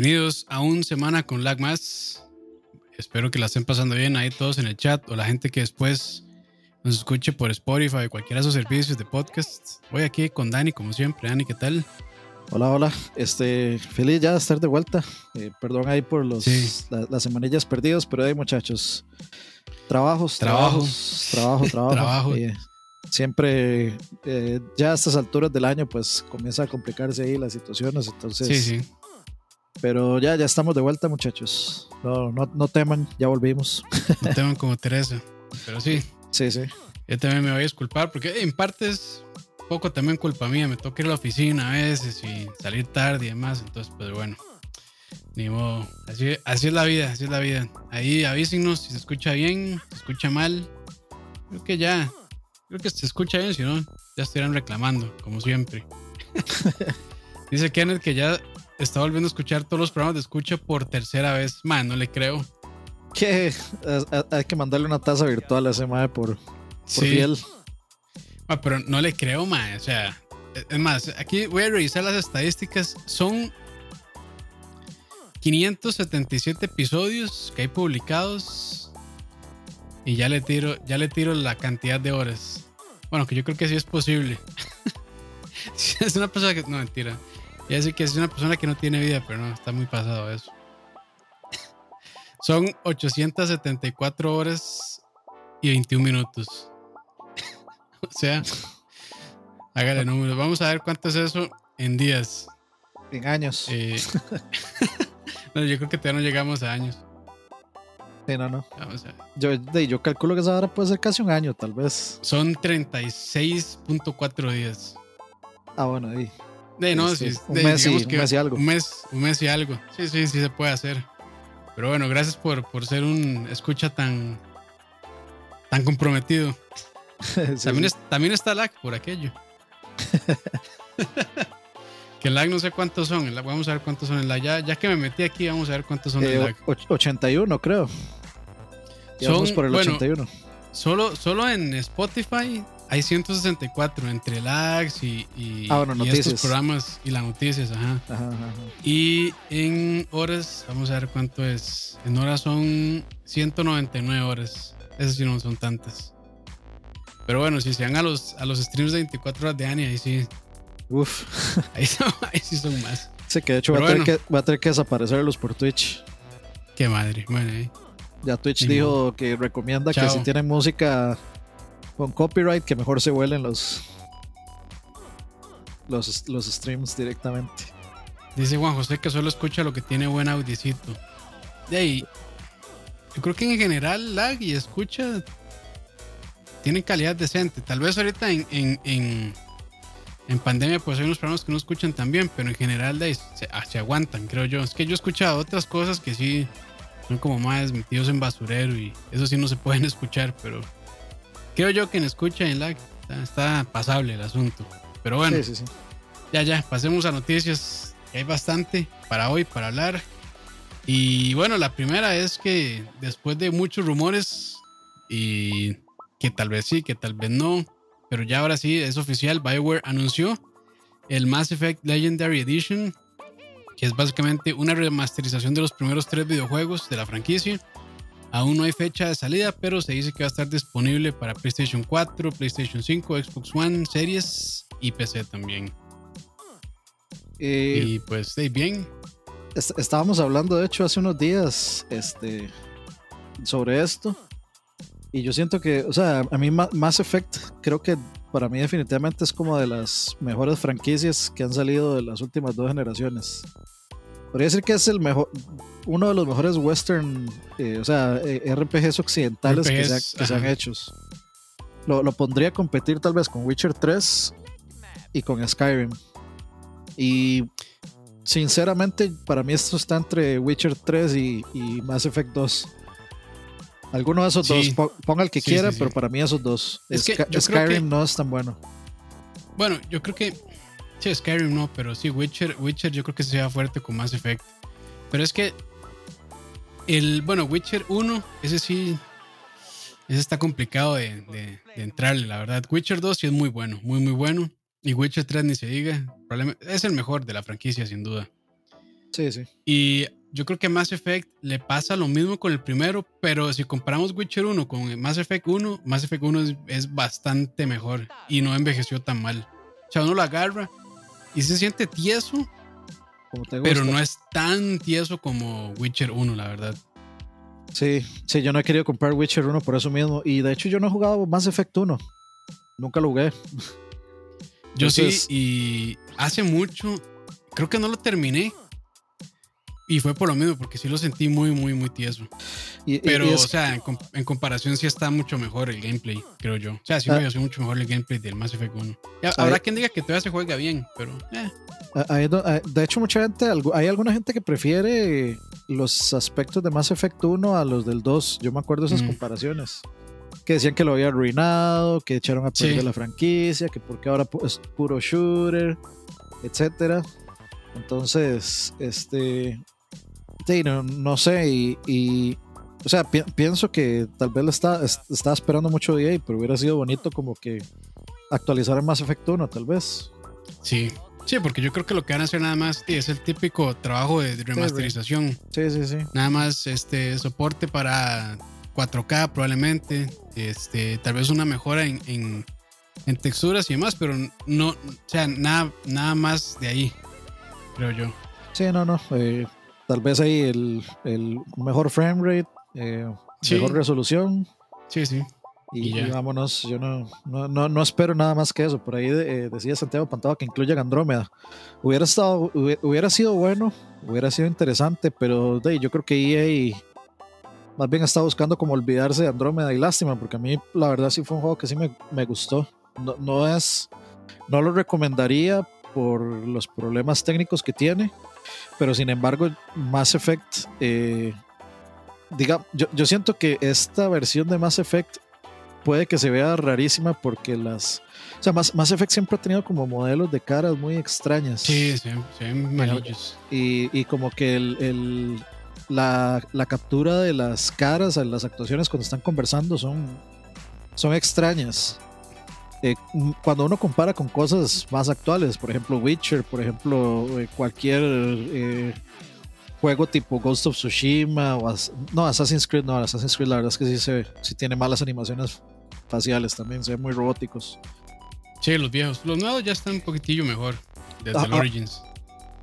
Bienvenidos a un semana con lag más. Espero que la estén pasando bien ahí todos en el chat o la gente que después nos escuche por Spotify o cualquiera de sus servicios de podcast. Voy aquí con Dani, como siempre. Dani, ¿qué tal? Hola, hola. Este, feliz ya de estar de vuelta. Eh, perdón ahí por los, las semanillas perdidas, pero hay muchachos. Trabajos, trabajos, trabajo, trabajo. trabajo. Eh, siempre, eh, ya a estas alturas del año, pues comienza a complicarse ahí las situaciones. Entonces, sí, sí. Pero ya, ya estamos de vuelta, muchachos. No, no, no teman, ya volvimos. No teman como Teresa. Pero sí. Sí, sí. Yo también me voy a disculpar porque en parte es poco también culpa mía. Me toca ir a la oficina a veces y salir tarde y demás. Entonces, pues bueno. Ni modo. Así, así es la vida, así es la vida. Ahí avísenos si se escucha bien, si se escucha mal. Creo que ya. Creo que se escucha bien, si no, ya estarán reclamando, como siempre. Dice Kenneth que ya está volviendo a escuchar todos los programas de escucha por tercera vez. Man, no le creo. Que hay que mandarle una taza virtual a ese mae por, por sí. pero no le creo, mae. O sea, es más, aquí voy a revisar las estadísticas. Son 577 episodios que hay publicados. Y ya le tiro, ya le tiro la cantidad de horas. Bueno, que yo creo que sí es posible. es una persona que. No, mentira. Ya decir que es una persona que no tiene vida, pero no, está muy pasado eso. Son 874 horas y 21 minutos. o sea, hágale números. Vamos a ver cuánto es eso en días. En años. Eh, no, yo creo que todavía no llegamos a años. Sí, no, no. Yo, yo calculo que esa hora puede ser casi un año, tal vez. Son 36.4 días. Ah, bueno, ahí. De, no, sí, un, mes y, un, mes y, algo. Un mes, un mes y algo. Sí, sí, sí se puede hacer. Pero bueno, gracias por, por ser un escucha tan, tan comprometido. también, también está lag por aquello. que lag no sé cuántos son. vamos a ver cuántos son el lag. Ya, ya, que me metí aquí, vamos a ver cuántos son el eh, lag. 81, creo. son, por el 81. Solo, solo en Spotify hay 164 entre lags y, y, ah, estos programas y las noticias, ajá. Y en horas, vamos a ver cuánto es. En horas son 199 horas. Esas sí no son tantas. Pero bueno, si se van a los, a los streams de 24 horas de Ani, ahí sí. Uf. Ahí, sí son más. Sí, que de hecho va, a tener que, va a tener que desaparecerlos por Twitch. Qué madre. Bueno, ahí. Ya Twitch dijo que recomienda que si tienen música con copyright que mejor se vuelen los, los, los streams directamente. Dice Juan José que solo escucha lo que tiene buen audicito. De yo creo que en general lag y escucha tienen calidad decente. Tal vez ahorita en, en, en, pandemia pues hay unos programas que no escuchan tan bien, pero en general de se, ah, se, aguantan, creo yo. Es que yo he escuchado otras cosas que sí son como más metidos en basurero y eso sí no se pueden escuchar, pero creo yo que en escucha en lag está, pasable el asunto. Pero bueno, ya, ya, pasemos a noticias. Hay bastante para hoy, para hablar. Y bueno, la primera es que después de muchos rumores y que tal vez sí, que tal vez no, pero ya ahora sí es oficial, BioWare anunció el Mass Effect Legendary Edition, que es básicamente una remasterización de los primeros tres videojuegos de la franquicia Aún no hay fecha de salida, pero se dice que va a estar disponible para PlayStation 4, PlayStation 5, Xbox One, Series y PC también. Eh, y pues, bien. estábamos hablando, de hecho, hace unos días este, sobre esto. Y yo siento que, o sea, a mí Mass Effect creo que para mí definitivamente es como de las mejores franquicias que han salido de las últimas dos generaciones. Podría decir que es el mejor, uno de los mejores western, eh, o sea, eh, RPGs occidentales que, se, han hecho. Lo, lo, pondría a competir tal vez con Witcher 3 y con Skyrim. Y sinceramente, para mí esto está entre Witcher 3 y, Mass Effect 2. Alguno de esos dos, ponga el que quiera, pero para mí esos dos. Skyrim no es tan bueno. Bueno, yo creo que Sí, Skyrim no, pero sí, Witcher, Witcher yo creo que sea fuerte con Mass Effect. Pero es que el, bueno, Witcher 1, ese sí, ese está complicado de, de, entrarle, la verdad. Witcher 2 sí es muy bueno, muy, muy bueno. Y Witcher 3 ni se diga, es el mejor de la franquicia, sin duda. Sí, sí. Y yo creo que Mass Effect le pasa lo mismo con el primero, pero si comparamos Witcher 1 con Mass Effect 1, Mass Effect 1 es, es bastante mejor y no envejeció tan mal. O sea, uno lo agarra y se siente tieso, Como te pero no es tan tieso como Witcher 1, la verdad. Sí, sí, yo no he querido comprar Witcher 1 por eso mismo. Y de hecho yo no he jugado Mass Effect 1. Nunca lo jugué. Yo Entonces- sí, y hace mucho, creo que no lo terminé. Y fue por lo mismo, porque sí lo sentí muy, muy, muy tieso. Y, Pero, y es- o sea, en, en comparación sí está mucho mejor el gameplay, creo yo. O sea, sí Ah. me pareció mucho mejor el gameplay del Mass Effect 1. Ya, Ah, habrá quien diga que todavía se juega bien, pero eh, De hecho, mucha gente, hay alguna gente que prefiere los aspectos de Mass Effect 1 a los del 2. Yo me acuerdo esas Mm. comparaciones. Que decían que lo había arruinado, que echaron a perder Sí. la franquicia, que porque ahora es puro shooter, etcétera. Entonces, este. Sí, no, no sé, y, y, o sea, pi- pienso que tal vez está, es- estaba esperando mucho EA, pero hubiera sido bonito como que actualizar el Mass Effect 1, tal vez. sí. Sí, porque yo creo que lo que van a hacer nada más es el típico trabajo de remasterización. Sí, sí, sí. Nada más este soporte para 4K probablemente. Este, tal vez una mejora en, en, en texturas y demás, pero no, o sea, nada, nada más de ahí, creo yo. Sí, no, no. eh, tal vez ahí el, el mejor frame rate, eh, Sí. mejor resolución Sí, sí. y, Y y vámonos. Yo no, no, no, no espero nada más que eso. Por ahí eh, decía Santiago Pantado que incluyan Andrómeda. Hubiera, estado, hubiera, sido bueno, hubiera sido interesante, pero ahí, yo creo que EA más bien está buscando como olvidarse de Andrómeda y lástima, porque a mí la verdad sí fue un juego que sí me, me gustó. No, no es, no lo recomendaría por los problemas técnicos que tiene, pero sin embargo Mass Effect, eh, diga, yo, yo siento que esta versión de Mass Effect puede que se vea rarísima porque las, o sea, Mass, Mass Effect siempre ha tenido como modelos de caras muy extrañas Sí, se, ven malillos. y, y como que el, el- la, la captura de las caras, las actuaciones cuando están conversando son, son extrañas. Eh, cuando uno compara con cosas más actuales, por ejemplo Witcher, por ejemplo eh, cualquier eh, juego tipo Ghost of Tsushima o As- no Assassin's Creed, no Assassin's Creed la verdad es que sí se sí tiene malas animaciones faciales también, se ven muy robóticos. Sí, los viejos. Los nuevos ya están un poquitillo mejor. Desde Ah, el ah, Origins.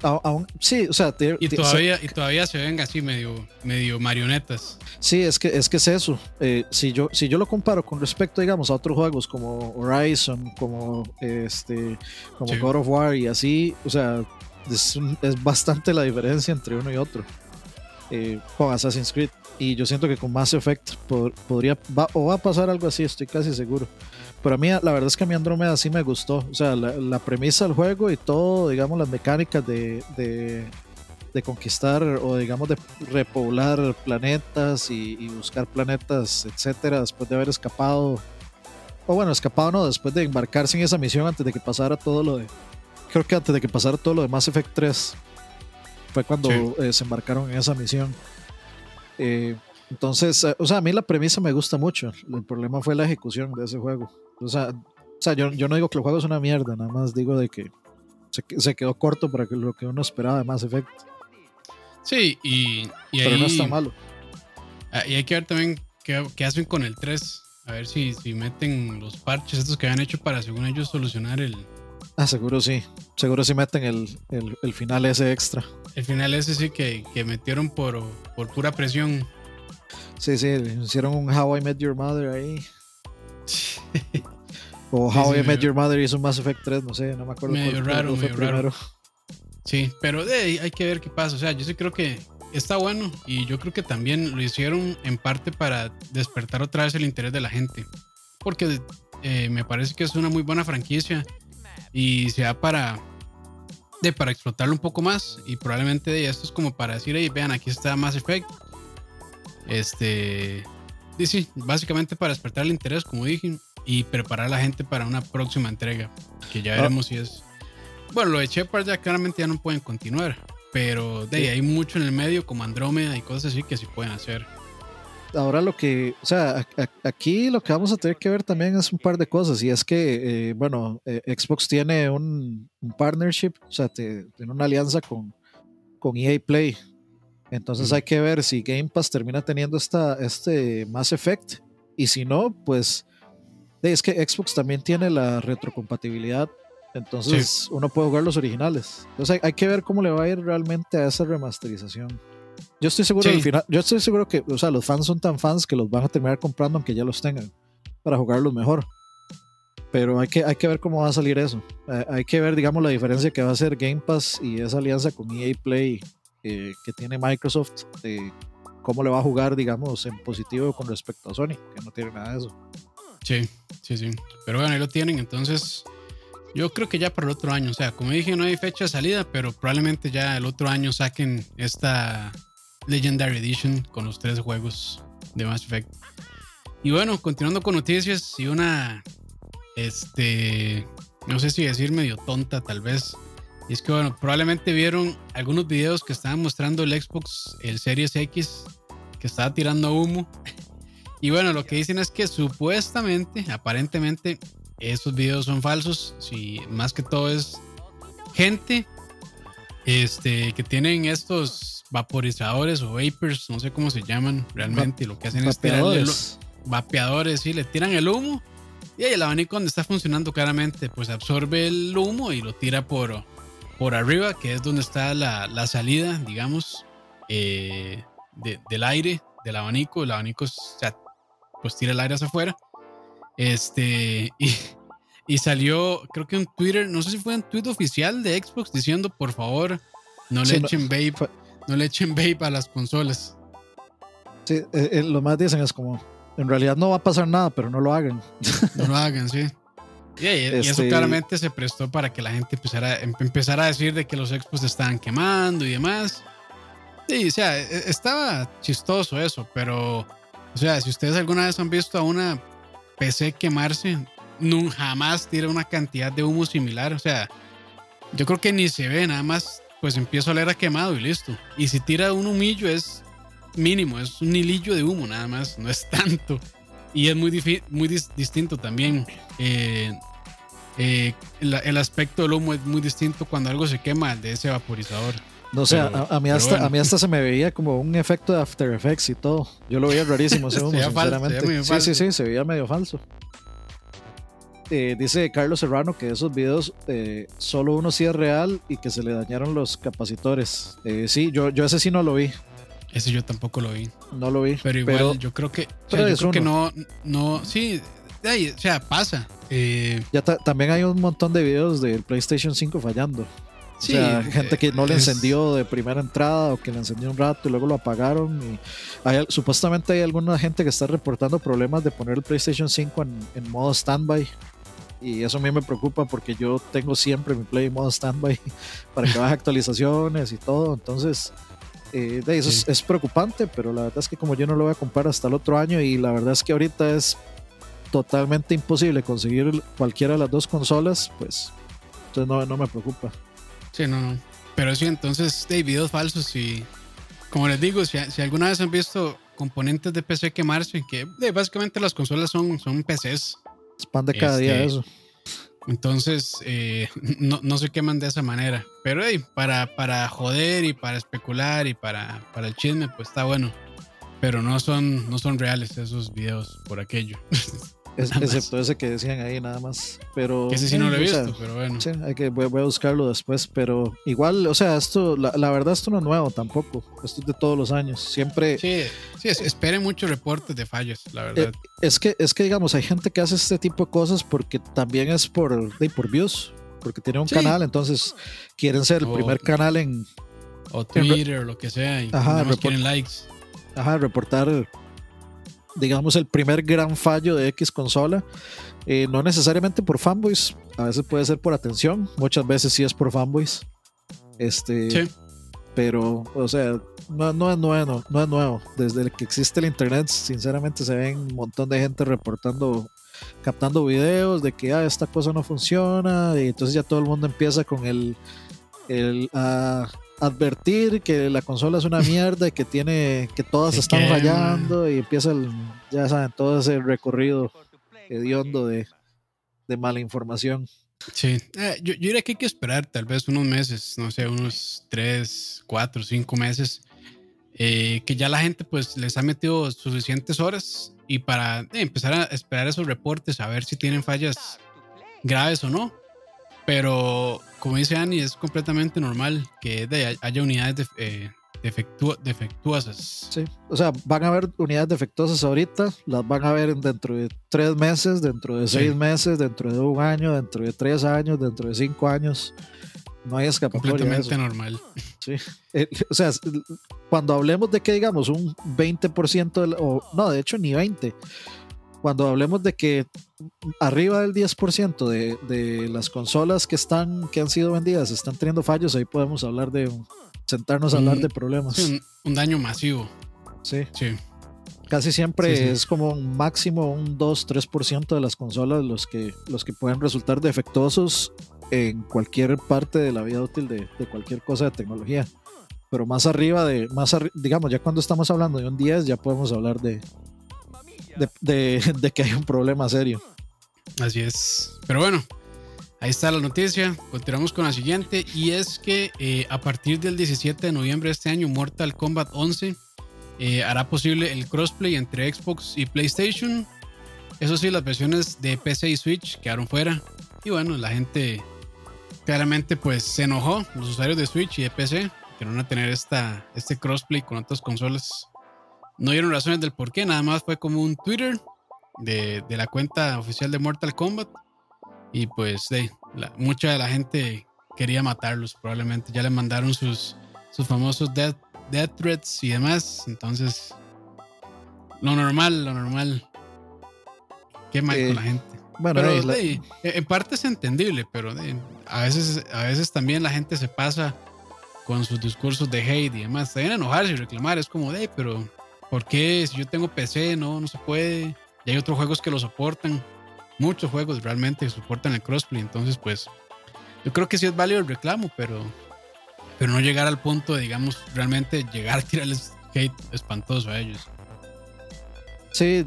A- aún- sí, o sea, te- Y todavía, y todavía se ven así medio, medio marionetas. Sí, es que es, que es eso. Eh, si, yo, si yo lo comparo con respecto, digamos, a otros juegos como Horizon, como este, como Sí. God of War y así, o sea, es, un- es bastante la diferencia entre uno y otro. Eh, con Assassin's Creed. Y yo siento que con Mass Effect pod- podría, va, o va a pasar algo así, estoy casi seguro. Pero a mí, la verdad es que a mí Andrómeda sí me gustó. O sea, la, la premisa del juego y todo, digamos, las mecánicas de, de, de conquistar o, digamos, de repoblar planetas y, y buscar planetas, etcétera, después de haber escapado. O bueno, escapado no, después de embarcarse en esa misión antes de que pasara todo lo de. Creo que antes de que pasara todo lo de Mass Effect 3 fue cuando Sí. eh, se embarcaron en esa misión. Eh, entonces, eh, o sea, a mí la premisa me gusta mucho. El problema fue la ejecución de ese juego. O sea, o sea yo, yo no digo que el juego es una mierda, nada más digo de que se, se quedó corto para que lo que uno esperaba de Mass Effect. Sí, y, y Pero ahí, no está malo. ah, y hay que ver también qué, qué hacen con el 3. A ver si, si meten los parches estos que habían hecho para, según ellos, solucionar el, Ah, seguro sí. Seguro sí meten el, el, el final ese extra. el final ese sí que, que metieron por, por pura presión. Sí, sí, hicieron un How I Met Your Mother ahí. O How sí, I Met Your Mother hizo Mass Effect 3, no sé, no me acuerdo Medio cuál- raro, fue medio raro. primero. Sí, pero de hay que ver qué pasa. O sea, yo sí creo que está bueno y yo creo que también lo hicieron en parte para despertar otra vez el interés de la gente. Porque eh, me parece que es una muy buena franquicia y se da para, de, para explotarlo un poco más. Y probablemente de esto es como para decir, "Ey, vean, aquí está Mass Effect. Este. Y sí, básicamente para despertar el interés, como dije, y preparar a la gente para una próxima entrega. Que ya Ah. veremos si es. Bueno, lo de Shepard ya claramente ya no pueden continuar. Pero de ahí Sí. hay mucho en el medio, como Andrómeda y cosas así que sí pueden hacer. Ahora lo que, o sea, a- a- aquí lo que vamos a tener que ver también es un par de cosas y es que, eh, bueno, eh, Xbox tiene un, un partnership, o sea, te- tiene una alianza con, con EA Play. Entonces hay que ver si Game Pass termina teniendo esta, este Mass Effect. Y si no, pues es que Xbox también tiene la retrocompatibilidad. Entonces uno puede jugar los originales. Entonces hay, que ver cómo le va a ir realmente a esa remasterización. Yo estoy seguro final, yo estoy seguro que, o sea, los fans son tan fans que los van a terminar comprando aunque ya los tengan para jugarlos mejor. Pero hay que, hay que ver cómo va a salir eso. Eh, hay que ver, digamos, la diferencia que va a ser Game Pass y esa alianza con EA Play eh, que tiene Microsoft. cómo le va a jugar, digamos, en positivo con respecto a Sony, que no tiene nada de eso. Sí, sí, sí. Pero bueno, ahí lo tienen. Entonces, yo creo que ya para el otro año. O sea, como dije, no hay fecha de salida, pero probablemente ya el otro año saquen esta Legendary Edition con los tres juegos de Mass Effect. Y bueno, continuando con noticias y una, este, no sé si decir medio tonta tal vez. Y es que bueno, probablemente vieron algunos videos que estaban mostrando el Xbox, el Series X, que estaba tirando humo. Y bueno, lo que dicen es que supuestamente, aparentemente, esos videos son falsos. Si más que todo es gente este, que tienen estos vaporizadores o vapors, no sé cómo se llaman realmente. lo que hacen es tirarle vapeadores, sí, le tiran el humo. Y el abanico donde está funcionando claramente, pues absorbe el humo y lo tira por, por arriba, que es donde está la, la salida, digamos, eh, del aire, del abanico. El abanico pues tira el aire hacia afuera. Este, y, y salió, creo que un Twitter, no sé si fue un tweet oficial de Xbox diciendo, por favor, no le echen vape, no le echen vape a las consolas. Sí, eh, eh, lo más dicen es como, en realidad no va a pasar nada, pero no lo hagan. No lo hagan, sí. Y, eso este claramente se prestó para que la gente empezara, em, empezara a decir de que los expos se estaban quemando y demás. Sí, o sea, e, estaba chistoso eso, pero, o sea, si ustedes alguna vez han visto a una PC quemarse, no, jamás tira una cantidad de humo similar. O sea, yo creo que ni se ve, nada más pues empiezo a oler a quemado y listo. Y si tira un humillo es mínimo, es un hilillo de humo nada más, no es tanto. Y es muy, muy distinto también. Eh, eh, el, aspecto del humo es muy distinto cuando algo se quema de ese vaporizador. No sé, a, mí hasta, a mí hasta se me veía como un efecto de After Effects y todo. Yo lo veía rarísimo ese humo, sinceramente. sí, sí, sí, se veía medio falso. Eh, dice Carlos Serrano que esos videos solo uno sí es real y que se le dañaron los capacitores. sí, yo, yo ese sí no lo vi. Ese yo tampoco lo vi. No lo vi. Pero igual yo creo que, yo creo que no, no, sí, o sea, pasa. Eh, ya también hay un montón de videos del PlayStation 5 fallando. o sea, gente que no le encendió de primera entrada o que le encendió un rato y luego lo apagaron. Y hay, supuestamente hay alguna gente que está reportando problemas de poner el PlayStation 5 en, en modo standby. Y eso a mí me preocupa porque yo tengo siempre mi Play en modo standby para que baje actualizaciones y todo. Entonces, eh, eso es, preocupante, pero la verdad es que como yo no lo voy a comprar hasta el otro año y la verdad es que ahorita es totalmente imposible conseguir cualquiera de las dos consolas, pues entonces no, no me preocupa. Sí, no, no. Pero sí, entonces de videos falsos y como les digo, si, si, alguna vez han visto componentes de PC quemarse, que básicamente las consolas son, son PCs. Es pan de cada día este, eso. Entonces, eh, no, no, se queman de esa manera. Pero hey, para, para joder y para especular y para, para el chisme, pues está bueno. Pero no son, no son reales esos videos por aquello. excepto ese que decían ahí nada más. Pero, ese sí no lo he visto, pero bueno. Sí, hay que, voy, a buscarlo después, pero igual, o sea, esto, la, la, verdad, esto no es nuevo tampoco. Esto es de todos los años. Siempre. Sí, sí, esperen muchos reportes de fallos, la verdad. Eh, es, que, es que, digamos, hay gente que hace este tipo de cosas porque también es por, por views, porque tiene un canal, entonces quieren ser el primer canal en. O Twitter, o lo que sea, y ajá, quieren likes. Ajá, reportar digamos, el primer gran fallo de X consola. Eh, no necesariamente por fanboys, a veces puede ser por atención, muchas veces sí es por fanboys. Este, sí. Pero, o sea, no, no, es nuevo, no es nuevo. Desde que existe el internet, sinceramente se ven un montón de gente reportando, captando videos de que ah, esta cosa no funciona, y entonces ya todo el mundo empieza con el, el ah, advertir que la consola es una mierda y que tiene que todas están fallando y empieza el, ya saben, todo ese recorrido hediondo de, de mala información. Sí, eh, yo, yo, diría que hay que esperar tal vez unos meses, no sé, unos tres, cuatro, cinco meses, eh, que ya la gente pues les ha metido suficientes horas y para eh, empezar a esperar esos reportes, a ver si tienen fallas graves o no. Pero como dice Annie, es completamente normal que haya unidades de, eh, defectuosas. Sí, o sea, van a haber unidades defectuosas ahorita, las van a ver dentro de tres meses, dentro de seis meses, dentro de un año, dentro de tres años, dentro de cinco años. No hay escapatoria. Completamente normal. Sí. Eh, o sea, cuando hablemos de que digamos un 20%, o no, de hecho ni 20%, cuando hablemos de que arriba del 10% de, de las consolas que están que han sido vendidas están teniendo fallos, ahí podemos hablar de un, sentarnos a hablar de problemas. un, daño masivo. Sí. Sí. Casi siempre es como un máximo un 2-3% de las consolas los que, los que pueden resultar defectuosos en cualquier parte de la vida útil de, de cualquier cosa de tecnología. Pero más arriba de, más digamos, ya cuando estamos hablando de un 10, ya podemos hablar de, de, que hay un problema serio. Así es. Pero bueno, Ahí está la noticia. Continuamos con la siguiente. Y es que eh, a partir del 17 de noviembre de este año, Mortal Kombat 11 eh, hará posible el crossplay entre Xbox y PlayStation. Eso sí, las versiones de PC y Switch quedaron fuera. Y bueno, la gente claramente pues se enojó. Los usuarios de Switch y de PC que no van a tener esta, este crossplay con otras consolas. No dieron razones del por qué, nada más fue como un Twitter de, de la cuenta oficial de Mortal Kombat y pues de, mucha de la gente quería matarlos, probablemente. Ya le mandaron sus, sus famosos death, threats y demás. Entonces, lo normal, lo normal. Qué mal con la gente. Bueno, en parte es entendible, pero a, veces, a veces también la gente se pasa con sus discursos de hate y demás. Bien enojarse y reclamar. Es como, de, pero ¿por qué? Si yo tengo PC, no, no se puede. Y hay otros juegos que lo soportan muchos juegos realmente soportan el crossplay. Entonces, pues, yo creo que sí es válido el reclamo, pero, pero no llegar al punto de, digamos, realmente llegar a tirarles hate espantoso a ellos. Sí,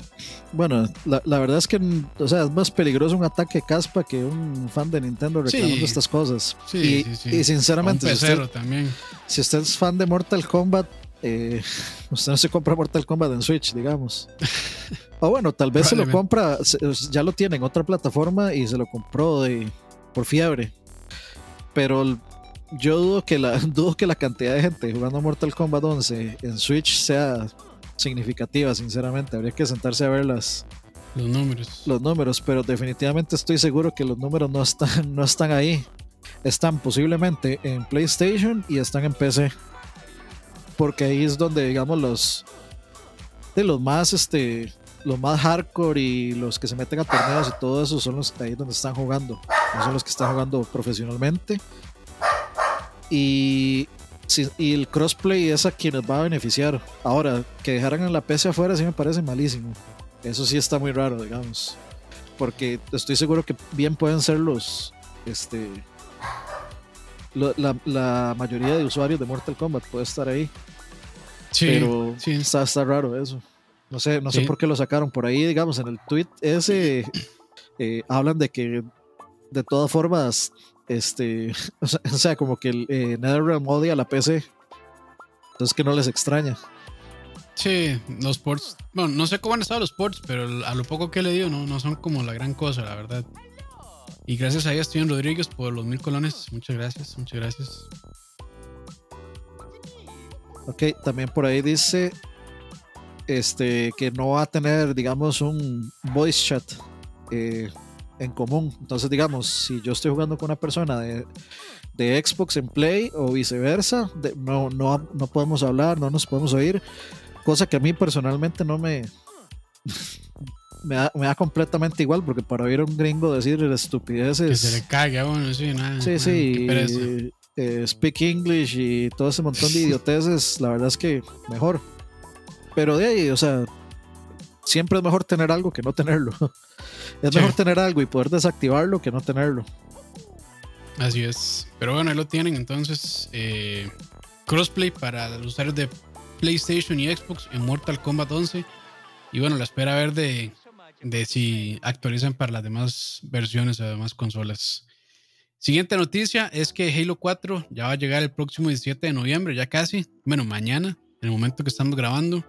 bueno, la, verdad es que, o sea, es más peligroso un ataque caspa que un fan de Nintendo reclamando estas cosas. Sí, y, sí, y sinceramente, si usted, también. si usted es fan de Mortal Kombat, eh, usted no se compra Mortal Kombat en Switch, digamos. O bueno, tal vez se lo compra, ya lo tiene en otra plataforma y se lo compró de, por fiebre. Pero yo dudo que, la, dudo que la cantidad de gente jugando Mortal Kombat 11 en Switch sea significativa, sinceramente. Habría que sentarse a ver las, los números. Los números, pero definitivamente estoy seguro que los números no están, no están ahí. Están posiblemente en PlayStation y están en PC. Porque ahí es donde, digamos, los de los más este los más hardcore y los que se meten a torneos y todo eso son los ahí donde están jugando. No son los que están jugando profesionalmente. Y, y el crossplay es a quienes va a beneficiar. Ahora, que dejaran en la PC afuera sí me parece malísimo. Eso sí está muy raro, digamos. Porque estoy seguro que bien pueden ser los. Este. La, la, mayoría de usuarios de Mortal Kombat puede estar ahí. Sí, pero sí. Está, está raro eso. No sé, no sé por qué lo sacaron por ahí, digamos, en el tweet ese eh, hablan de que de todas formas, este, o sea, como que el eh, NetherRealm odia la PC, entonces que no les extraña. Sí, los ports, bueno, no sé cómo han estado los ports, pero a lo poco que he leído no, no son como la gran cosa, la verdad. Y gracias a ella, Steven Rodríguez, por los mil colones. Muchas gracias, muchas gracias. Ok, también por ahí dice este, que no va a tener, digamos, un voice chat eh, en común. Entonces, digamos, si yo estoy jugando con una persona de, de Xbox en Play o viceversa, no, no, no podemos hablar, no nos podemos oír, cosa que a mí personalmente no me... me, da, completamente igual, porque para oír a un gringo decir estupideces... Que se le cague a uno, sí, nada. Sí, sí. Eh, speak English y todo ese montón de idioteces, la verdad es que mejor. Pero de ahí, o sea, siempre es mejor tener algo que no tenerlo. Es mejor tener algo y poder desactivarlo que no tenerlo. Así es. Pero bueno, ahí lo tienen entonces. Eh, crossplay para los usuarios de PlayStation y Xbox en Mortal Kombat 11. Y bueno, la espera a ver de, de si actualizan para las demás versiones o demás consolas. Siguiente noticia es que Halo 4 ya va a llegar el próximo 17 de noviembre, ya casi, bueno, mañana, en el momento que estamos grabando,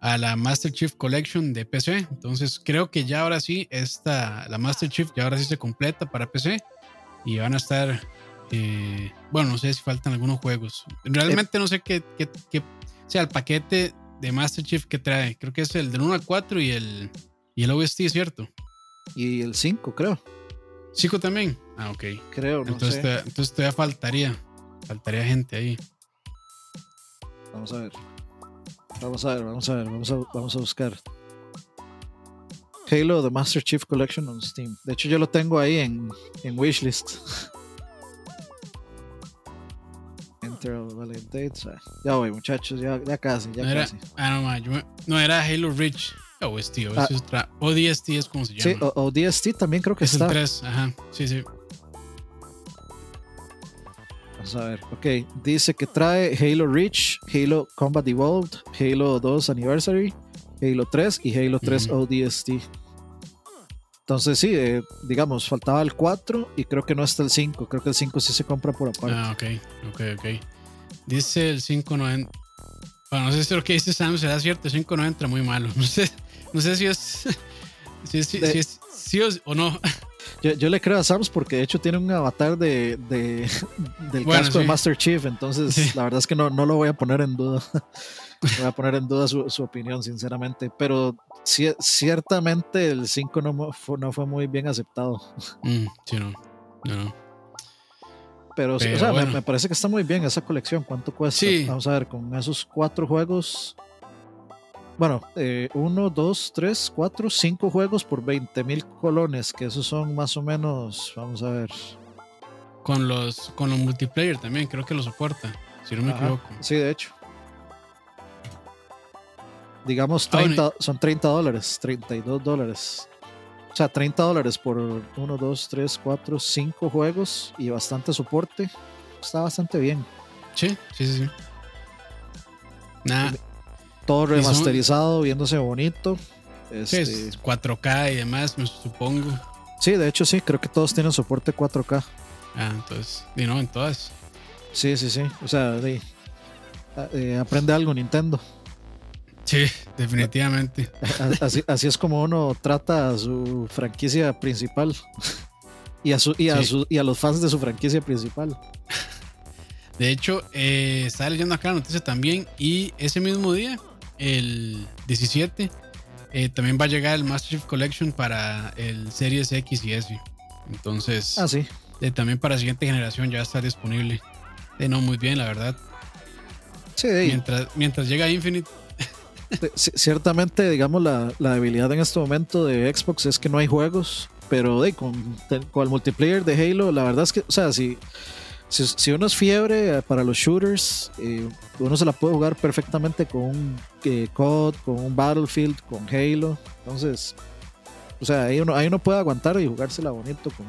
a la Master Chief Collection de PC. Entonces creo que ya ahora sí, esta, la Master Chief ya ahora sí se completa para PC y van a estar, eh, bueno, no sé si faltan algunos juegos. Realmente no sé qué sea el paquete de Master Chief que trae. Creo que es el del 1 al 4 y el, y el OST, ¿cierto? Y el 5, creo. ¿5 también? Ah, ok. Creo, no entonces, sé. te- entonces todavía faltaría. Faltaría gente ahí. Vamos a ver. Vamos a ver, vamos a ver, vamos a, vamos a buscar. Halo The Master Chief Collection on Steam. De hecho, yo lo tengo ahí en, en wishlist. Enter valid dates. Ah, Ya voy, muchachos, ya, ya casi, ya No era, casi. ah, no, ma, yo me- no, era Halo Reach. OST, OST Ah. es otra- ODST es como se Sí, llama. o, o DST también creo que es el está. 3, ajá. Sí, sí. Vamos a ver, ok. Dice que trae Halo Reach, Halo Combat Evolved, Halo 2 Anniversary, Halo 3 y Halo 3 Ujú. ODST. Entonces sí, eh, digamos, faltaba el 4 y creo que no está el 5. Creo que el 5 sí se compra por aparte. Ah, ok, ok, ok. Dice el 5 no en- Bueno, no sé si lo que dice Sam será cierto. El 5 no entra muy malo. No sé, no sé si es. Si es, si De- es sí o, o no. Yo, yo le creo a Sams porque de hecho tiene un avatar de, de- del Bueno, casco de. Master Chief, entonces Sí. la verdad es que no, no lo voy a poner en duda. voy a poner en duda su, su opinión, sinceramente. Pero ci- ciertamente el 5 no, fue, no fue muy bien aceptado. Mm, sí, no. No. Pero, Pero o sea, me- me, parece que está muy bien esa colección. ¿Cuánto cuesta? Sí. Vamos a ver, con esos cuatro juegos. Bueno, eh, uno, dos, tres, cuatro, cinco juegos por 20 mil colones, que esos son más o menos, vamos a ver. Con los, con los multiplayer también, creo que lo soporta. Si no me Ajá, equivoco. Sí, de hecho. Digamos, Ah, bueno, 30, son 30 dólares, 32 dólares. O sea, 30 dólares por 1, 2, 3, 4, 5 juegos y bastante soporte. Está bastante bien. Sí, sí, sí, sí. Nada. Todo son- remasterizado, viéndose bonito. Sí, Este, es 4K y demás, me supongo. sí, de hecho sí, creo que todos tienen soporte 4K. Ah, entonces. Y no, en todas. Sí, sí, sí. O sea, eh, aprende algo Nintendo. Sí, definitivamente. Así es como uno trata a su franquicia principal y a, su, y, a Sí. su- y a los fans de su franquicia principal. De hecho, eh, estaba leyendo acá la noticia también y ese mismo día, el 17, eh, también va a llegar el Master Chief Collection para el Series X y S. Entonces, Ah, sí. eh, también para la siguiente generación ya está disponible. Eh, no, muy bien, la verdad. Sí, Mientras, mientras llega Infinite, ciertamente, digamos, la, la debilidad en este momento de Xbox es que no hay juegos, pero de, con el multiplayer de Halo, la verdad es que, o sea, si, si, si uno es fiebre para los shooters, eh, uno se la puede jugar perfectamente con un eh, COD, con un Battlefield, con Halo. Entonces, o sea, ahí uno, ahí uno puede aguantar y jugársela bonito con,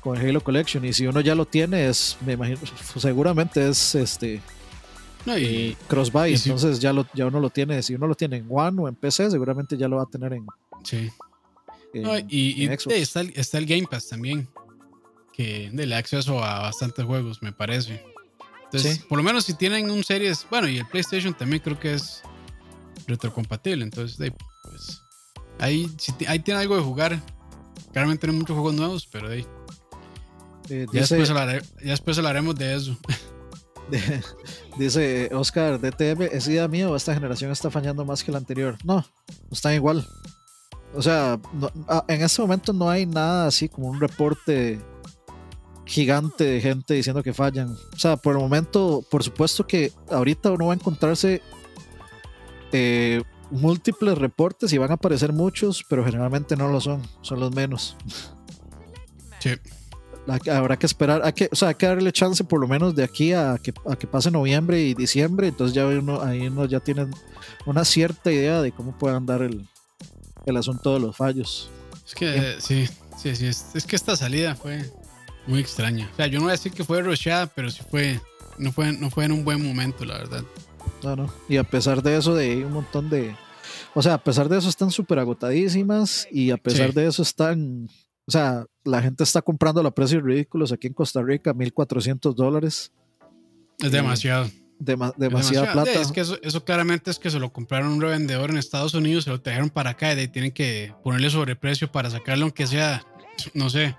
con el Halo Collection. Y si uno ya lo tiene, es, me imagino, seguramente es este no, eh, y, cross-buy, y si- entonces ya, lo, ya uno lo tiene, si uno lo tiene en One o en PC, seguramente ya lo va a tener en, sí. en- No, y, y, en está, el, está el Game Pass también, que le da acceso a bastantes juegos, me parece. Entonces, Sí. por lo menos si tienen un series, bueno, y el PlayStation también creo que es retrocompatible, entonces, de, pues, ahí, si ahí tiene algo de jugar. Claramente no hay muchos juegos nuevos, pero de, ahí, Eh, ya, dice, después hablaré- ya después hablaremos de eso. dice Oscar, DTM, ¿es idea mía o esta generación está fallando más que la anterior? No, están igual. O sea, no- ah, en este momento no hay nada así como un reporte gigante de gente diciendo que fallan. O sea, por el momento, por supuesto que ahorita uno va a encontrarse eh, múltiples reportes y van a aparecer muchos, pero generalmente no lo son, son los menos. Sí. Habrá que esperar, hay que, o sea, hay que darle chance por lo menos de aquí a que, a que pase noviembre y diciembre, entonces ya uno, ahí uno ya tiene una cierta idea de cómo puede andar el, el asunto de los fallos. Es que sí, sí, sí, es, es que esta salida fue muy extraña. O sea, yo no voy a decir que fue rusheada, pero sí fue, no fue, no fue en un buen momento, la verdad. No, no. Y a pesar de eso, de un montón de. O sea, a pesar de eso, están súper agotadísimas y a pesar Sí. de eso, están O sea, la gente está comprando a precios ridículos aquí en Costa Rica, 1.400 dólares. Es demasiado. demasiada plata. Es que eso, claramente es que se lo compraron un revendedor en Estados Unidos, se lo trajeron para acá y tienen que ponerle sobreprecio para sacarlo, aunque sea, no sé,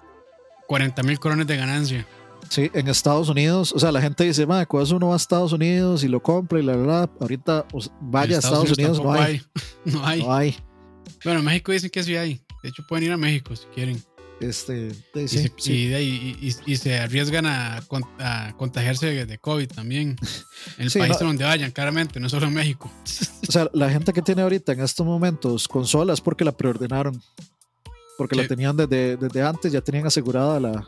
40 mil corones de ganancia. Sí, en Estados Unidos, o sea, la gente dice, madre, cuando uno va a Estados Unidos y lo compra y la verdad, ahorita pues, vaya a Estados, Unidos, no hay. No hay. No hay. Bueno, en México dicen que sí hay. De hecho, pueden ir a México si quieren. Este, y, se arriesgan a, contagiarse de COVID también. En el país donde vayan, claramente, no solo en México. O sea, la gente que tiene ahorita en estos momentos consolas porque la preordenaron. Porque la tenían desde, desde antes, ya tenían asegurada la,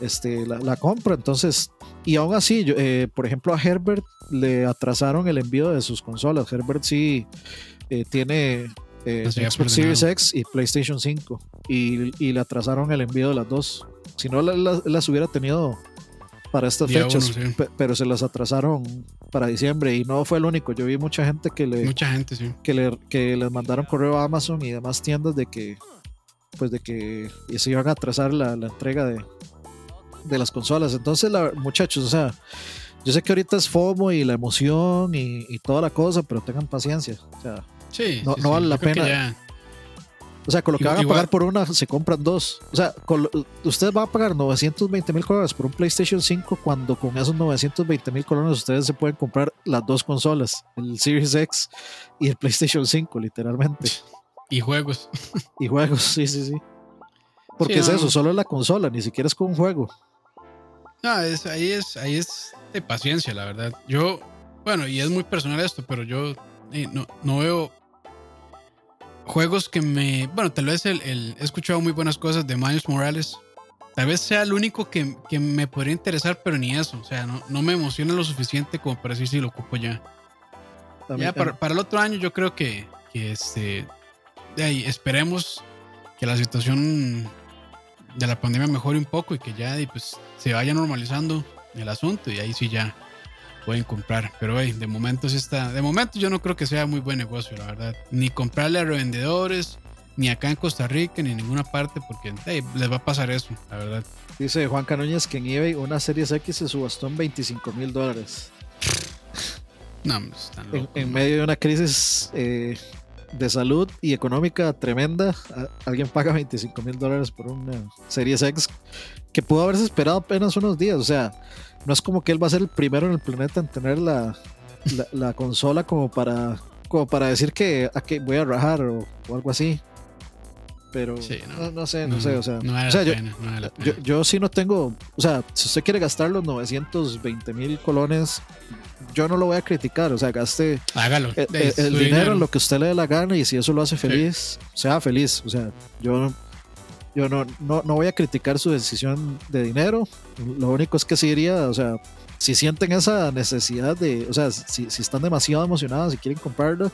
este, la, compra. Entonces, y aún así, eh, por ejemplo, a Herbert le atrasaron el envío de sus consolas. Herbert sí eh, tiene eh, Xbox Series X y PlayStation 5 y, le atrasaron el envío de las dos. Si no, las hubiera tenido para estas fechas, pero se las atrasaron para diciembre y no fue el único. Yo vi mucha gente que le, mucha gente, sí. que, le, que les mandaron correo a Amazon y demás tiendas de que pues de que se iban a atrasar la entrega de, de las consolas. Entonces, la, muchachos, o sea, yo sé que ahorita es FOMO y la emoción y, toda la cosa, pero tengan paciencia. O sea, no, vale la pena. O sea, con lo que van a pagar por una, se compran dos. O sea, ustedes van a pagar 920 mil colones por un PlayStation 5 cuando con esos 920 mil colones ustedes se pueden comprar las dos consolas, el Series X y el PlayStation 5, literalmente. Y juegos. Y juegos, sí, sí, sí. Porque es eso, solo la consola, ni siquiera es con un juego. No, es, ahí es, ahí es de paciencia, la verdad. Yo, bueno, y es muy personal esto, pero yo eh, no, no, veo juegos que me. Bueno, tal vez el, he escuchado muy buenas cosas de Miles Morales. Tal vez sea el único que, que me podría interesar, pero ni eso. O sea, no, no, me emociona lo suficiente como para decir si lo ocupo ya. ya para, para, el otro año yo creo que, que este, de ahí esperemos que la situación de la pandemia mejore un poco y que ya pues, se vaya normalizando el asunto y ahí sí ya pueden comprar. Pero de momento sí está. De momento yo no creo que sea muy buen negocio, la verdad. Ni comprarle a revendedores, ni acá en Costa Rica, ni en ninguna parte, porque les va a pasar eso, la verdad. Dice Juan Canóñez que en eBay una serie X se subastó en 25 mil dólares. No, están en, en, medio de una crisis eh, de salud y económica tremenda. Alguien paga 25 mil dólares por una Series X que pudo haberse esperado apenas unos días. O sea, no es como que él va a ser el primero en el planeta en tener la, la, consola como para, como para decir que, a que voy a rajar o, algo así. Pero no, sé, no, sé, o sea, yo, yo, sí no tengo, o sea, si usted quiere gastar los 920 mil colones yo no lo voy a criticar, o sea, gaste el, dinero, en lo que usted le dé la gana y si eso lo hace feliz, sea feliz, o sea, yo, yo no, no, voy a criticar su decisión de dinero, lo único es que sí diría, o sea, si sienten esa necesidad de, o sea, si, están demasiado emocionados y quieren comprarlo,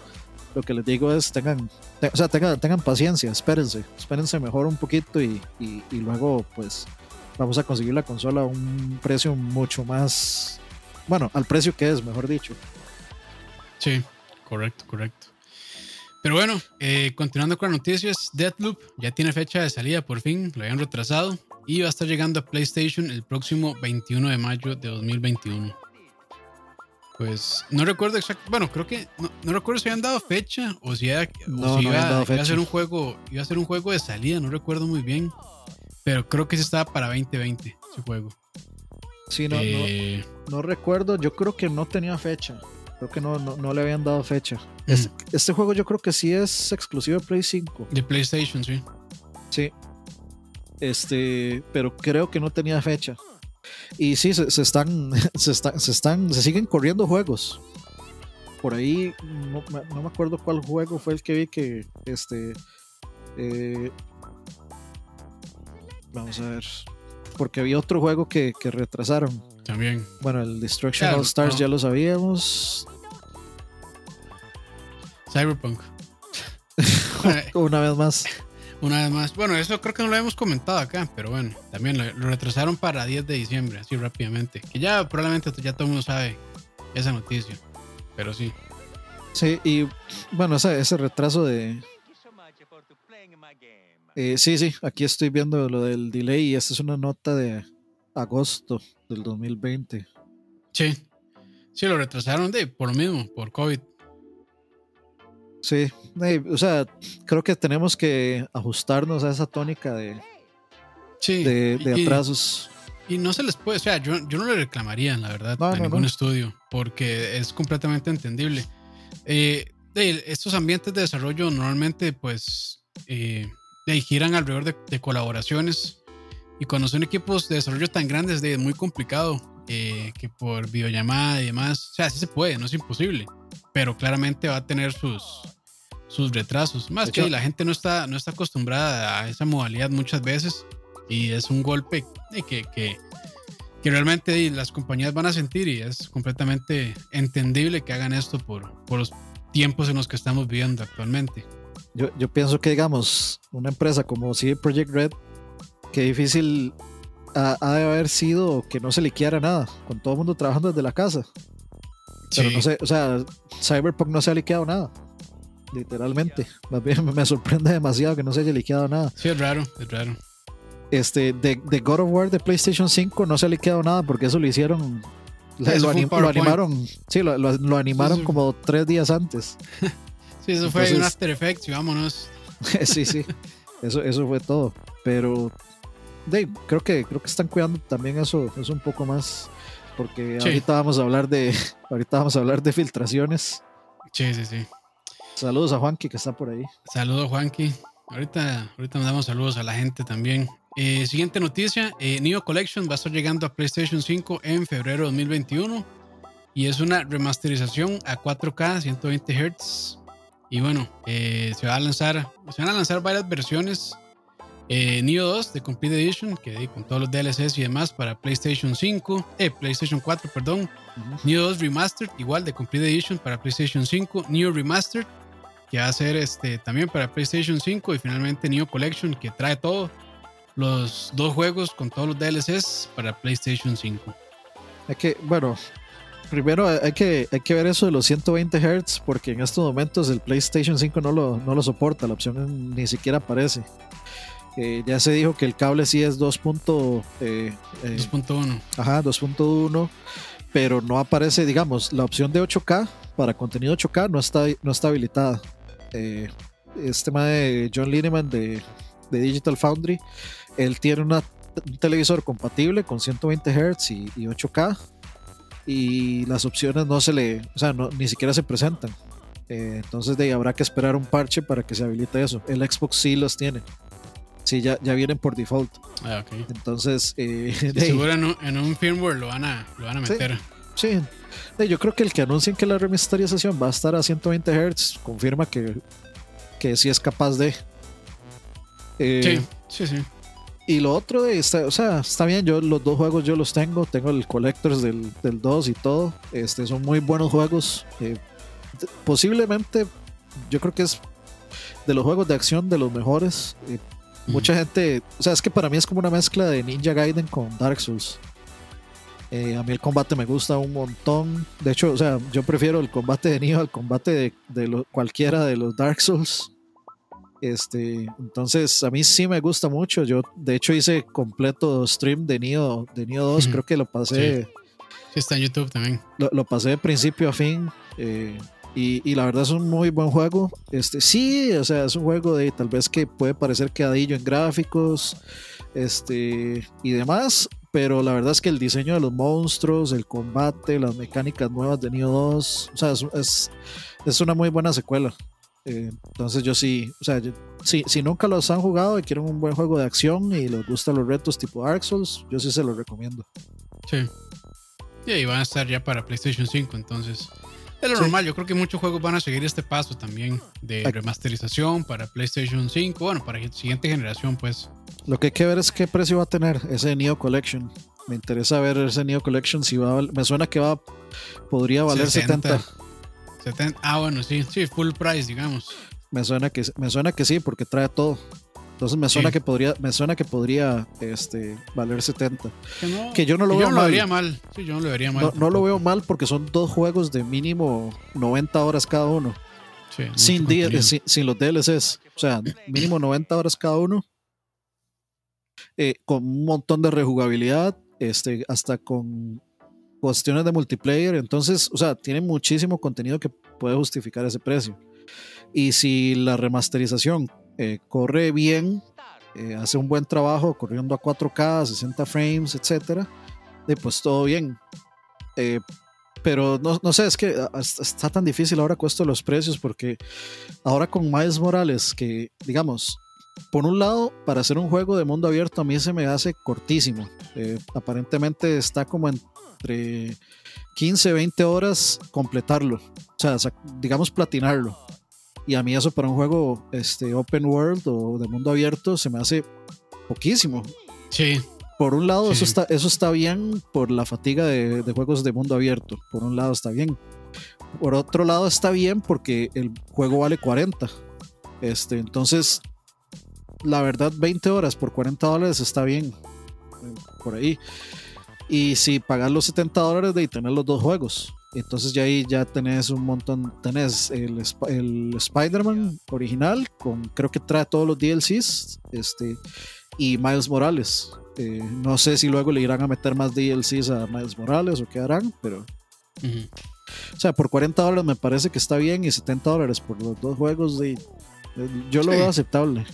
lo que les digo es tengan, o sea, tengan, tengan paciencia, espérense, espérense mejor un poquito y, y luego pues vamos a conseguir la consola a un precio mucho más bueno, al precio que es, mejor dicho. Sí, correcto, correcto. Pero bueno, eh, continuando con las noticias, Deathloop ya tiene fecha de salida por fin, lo habían retrasado y va a estar llegando a PlayStation el próximo 21 de mayo de 2021. Pues no recuerdo exacto, bueno, creo que no, recuerdo si habían dado fecha o si, iba, a ser un juego, iba a ser un juego de salida, no recuerdo muy bien, pero creo que sí estaba para 2020 ese juego. Sí, no, eh, no, recuerdo. Yo creo que no tenía fecha. Creo que no, no, le habían dado fecha. Este, juego yo creo que sí es exclusivo de Play 5. De PlayStation, sí. Sí. Este, pero creo que no tenía fecha. Y sí, se, están, se, están, se están, se siguen corriendo juegos. Por ahí, no, me acuerdo cuál juego fue el que vi que, este, eh, vamos a ver porque había otro juego que, retrasaron. También. Bueno, el Destruction All Stars ya lo sabíamos. Cyberpunk. Una vez más. Una vez más. Bueno, eso creo que no lo hemos comentado acá, pero bueno, también lo, retrasaron para 10 de diciembre, así rápidamente. Que ya probablemente ya todo el mundo sabe esa noticia, pero sí. Sí, y bueno, ese, ese retraso de, Eh, sí, sí, aquí estoy viendo lo del delay y esta es una nota de agosto del 2020. Sí, sí, lo retrasaron de, por lo mismo, por COVID. Sí, o sea, creo que tenemos que ajustarnos a esa tónica de, sí, de, atrasos. Y no se les puede, o sea, yo, yo no le reclamaría, la verdad, a ningún estudio, porque es completamente entendible. Eh, estos ambientes de desarrollo normalmente, pues, eh, giran alrededor de, colaboraciones. Y cuando son equipos de desarrollo tan grandes, es muy complicado eh, que por videollamada y demás. O sea, sí se puede, no es imposible. Pero claramente va a tener sus, sus retrasos. Más que la gente no está, no está acostumbrada a esa modalidad muchas veces. Y es un golpe que, que, que realmente las compañías van a sentir y es completamente entendible que hagan esto por, por los tiempos en los que estamos viviendo actualmente. Yo, yo pienso que, digamos, una empresa como CD Project Red, qué difícil ha, de haber sido que no se liqueara nada, con todo el mundo trabajando desde la casa. Pero no sé, o sea, Cyberpunk no se ha liqueado nada, literalmente. Más bien me sorprende demasiado que no se haya liqueado nada. Sí, es raro, es raro. Este, de, de God of War de PlayStation 5 no se ha liqueado nada porque eso lo hicieron lo, animaron, sí, lo, animaron como tres días antes. sí, eso fue un After Effects y vámonos. sí, sí, eso, eso fue todo. Pero Dave, creo que creo que están cuidando también eso, eso un poco más. Porque ahorita vamos a hablar de. Ahorita vamos a hablar de filtraciones. Sí, sí, sí. Saludos a Juanqui que está por ahí. Saludos, Juanqui. Ahorita, ahorita mandamos saludos a la gente también. Eh, siguiente noticia, eh, Neo Collection va a estar llegando a PlayStation 5 en febrero de 2021 y es una remasterización a 4K 120 Hz y bueno, eh, se va a lanzar, se van a lanzar varias versiones. Neo 2 de Complete Edition, que con todos los DLCs y demás para PlayStation 5, eh, PlayStation 4, perdón. Neo 2 Remastered, igual de Complete Edition para PlayStation 5. Neo Remastered, que va a ser este, también para PlayStation 5. Y finalmente Neo Collection, que trae todo los dos juegos con todos los DLCs para PlayStation 5. Hay que, bueno, primero hay que, hay que ver eso de los 120 Hz porque en estos momentos el PlayStation 5 no lo, no lo soporta, la opción ni siquiera aparece. Eh, ya se dijo que el cable sí es 2.1. Eh, eh, ajá, 2.1, pero no aparece, digamos, la opción de 8K para contenido 8K no está, no está habilitada. este tema de John Lineman de, de Digital Foundry él tiene un televisor compatible con 120 Hz y, 8K y las opciones no se le, o sea, ni siquiera se presentan. Eh, entonces de ahí habrá que esperar un parche para que se habilite eso. El Xbox sí los tiene. Sí, ya, ya vienen por default. Ah, okay. Entonces, eh, seguro en un, firmware lo van a, lo van a meter. Sí, yo creo que el que anuncien que la remasterización va a estar a 120 Hz confirma que, que sí es capaz de. Eh, sí, sí, sí. Y lo otro, está, o sea, está bien, yo los dos juegos yo los tengo, tengo el Collectors del, del 2 y todo, este, son muy buenos juegos. Eh, posiblemente, yo creo que es de los juegos de acción de los mejores. Eh, mucha gente, o sea, es que para mí es como una mezcla de Ninja Gaiden con Dark Souls. Eh, a mí el combate me gusta un montón. De hecho, o sea, yo prefiero el combate de Nioh al combate de, de cualquiera de los Dark Souls. Este, entonces a mí sí me gusta mucho. Yo de hecho hice completo stream de Nio, de Nio 2, creo que lo pasé. Sí. está en YouTube también. Lo, pasé de principio a fin. Eh, y, la verdad es un muy buen juego. Este, sí, o sea, es un juego de tal vez que puede parecer quedadillo en gráficos este, y demás. Pero la verdad es que el diseño de los monstruos, el combate, las mecánicas nuevas de Nio 2, o sea, es, es una muy buena secuela. Eh, entonces yo sí, o sea, si, nunca los han jugado y quieren un buen juego de acción y les gustan los retos tipo Dark Souls, yo sí se los recomiendo. Sí. Y van a estar ya para PlayStation 5, entonces. Es lo normal, yo creo que muchos juegos van a seguir este paso también de remasterización para PlayStation 5, bueno, para la siguiente generación, pues. Lo que hay que ver es qué precio va a tener ese Neo Collection. Me interesa ver ese Neo Collection si va a, me suena que va podría valer 70 ah, bueno, sí, sí, full price, digamos. Me suena que, me suena que sí, porque trae todo. Entonces me suena que podría, me suena que podría este, valer 70. Que, yo no lo veo no mal. Lo vería mal. Sí, yo no lo vería mal. No, lo veo mal porque son dos juegos de mínimo 90 horas cada uno. sin, sin, los DLCs. O sea, mínimo 90 horas cada uno. Eh, con un montón de rejugabilidad, este, hasta con cuestiones de multiplayer. Entonces, o sea, tiene muchísimo contenido que puede justificar ese precio. Y si la remasterización eh, corre bien, eh, hace un buen trabajo corriendo a 4K, 60 frames, etcétera, pues todo bien. pero no, no, sé, es que ah, está tan difícil ahora cuesto los precios porque ahora con Miles Morales, que digamos, por un lado, para hacer un juego de mundo abierto a mí se me hace cortísimo. Eh, aparentemente está como entre 15, 20 horas completarlo. O sea, digamos platinarlo. Y a mí eso para un juego este, open world o de mundo abierto se me hace poquísimo. Sí. Por un lado, eso, está, eso está bien por la fatiga de, de juegos de mundo abierto. Por un lado está bien. Por otro lado está bien porque el juego vale 40. Este, entonces la verdad, 20 horas por 40 dólares está bien. Por ahí. Y si pagas los 70 dólares de tener los dos juegos. Entonces ya ahí ya tenés un montón, tenés el, el Spider-Man original, con creo que trae todos los DLCs, este, y Miles Morales. Eh, no sé si luego le irán a meter más DLCs a Miles Morales o qué harán, pero... O sea, por 40 dólares me parece que está bien y 70 dólares por los dos juegos, de, yo lo veo aceptable.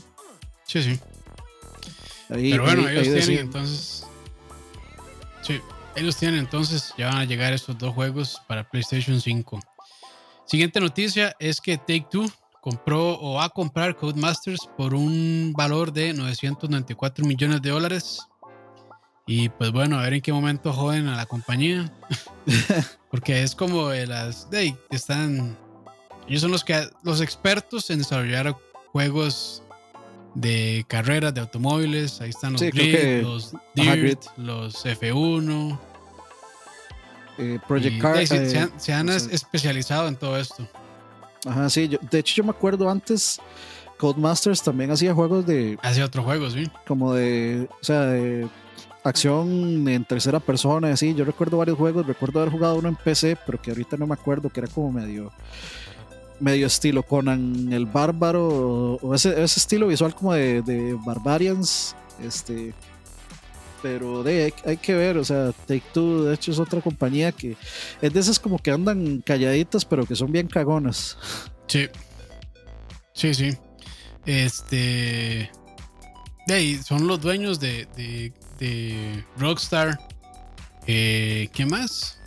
Sí, sí. Pero bueno, ellos tienen entonces. Sí, ellos tienen entonces, ya van a llegar estos dos juegos para PlayStation 5. Siguiente noticia es que Take Two compró o va a comprar Codemasters por un valor de 994 millones de dólares. Y pues bueno, a ver en qué momento joden a la compañía. Porque es como de las. De, están. Ellos son los que los expertos en desarrollar juegos de carreras de automóviles. Ahí están los Grid, los Dirt, los F1. Eh, Project Car. Eh, se, han, especializado en todo esto. Ajá, sí. de hecho, yo me acuerdo antes. Codemasters también hacía juegos de. Hacía otros juegos, sí. Como de. O sea, de acción en tercera persona, así. Yo recuerdo varios juegos. Recuerdo haber jugado uno en PC, pero que ahorita no me acuerdo, que era como medio medio estilo Conan el bárbaro o, ese, estilo visual como de, de, Barbarians este pero de, hay, que ver o sea Take Two de hecho es otra compañía que es de esas como que andan calladitas pero que son bien cagonas. Sí. Sí sí. Este de ahí son los dueños de, de, Rockstar. Eh, ¿qué más?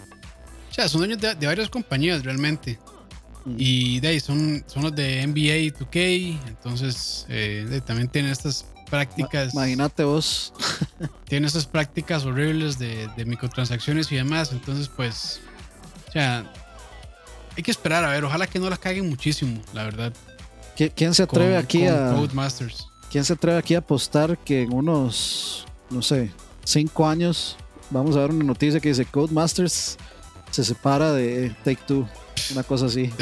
o sea son dueños de, de varias compañías realmente y de ahí son, son los de NBA 2K, entonces eh, también tienen estas prácticas. Imagínate vos. tienen estas prácticas horribles de, microtransacciones y demás, entonces pues, o sea, hay que esperar a ver, ojalá que no las caguen muchísimo, la verdad. ¿Quién se atreve aquí a... Codemasters. ¿Quién se atreve aquí a apostar que en unos, no sé, cinco años vamos a ver una noticia que dice Codemasters se separa de Take Two? Una cosa así.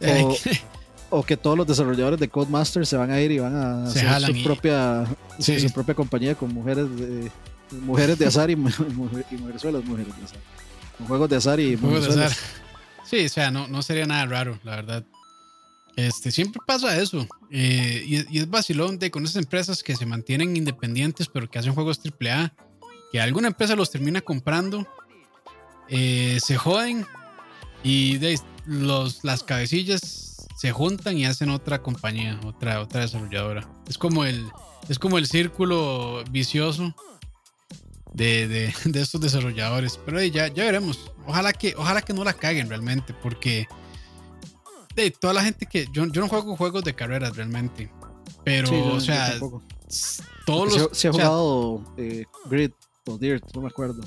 o, que todos los desarrolladores de Codemasters se van a ir y van a hacer su propia, su propia compañía con mujeres de, mujeres de azar y, mujeres mujeres de azar. Con juegos de azar y juegos de azar. Sí, o sea, no, no sería nada raro, la verdad. Este, siempre pasa eso. Eh, y, es vacilón de con esas empresas que se mantienen independientes, pero que hacen juegos AAA, que alguna empresa los termina comprando, eh, se joden y de, los, las cabecillas se juntan y hacen otra compañía, otra, otra desarrolladora. Es como el, es como el círculo vicioso de, de, estos desarrolladores. Pero ya, ya veremos. Ojalá que, ojalá que no la caguen realmente, porque de toda la gente que. Yo, yo no juego juegos de carreras realmente. Pero, o sea, todos los. Se, ha jugado eh, Grid o Dirt, no me acuerdo.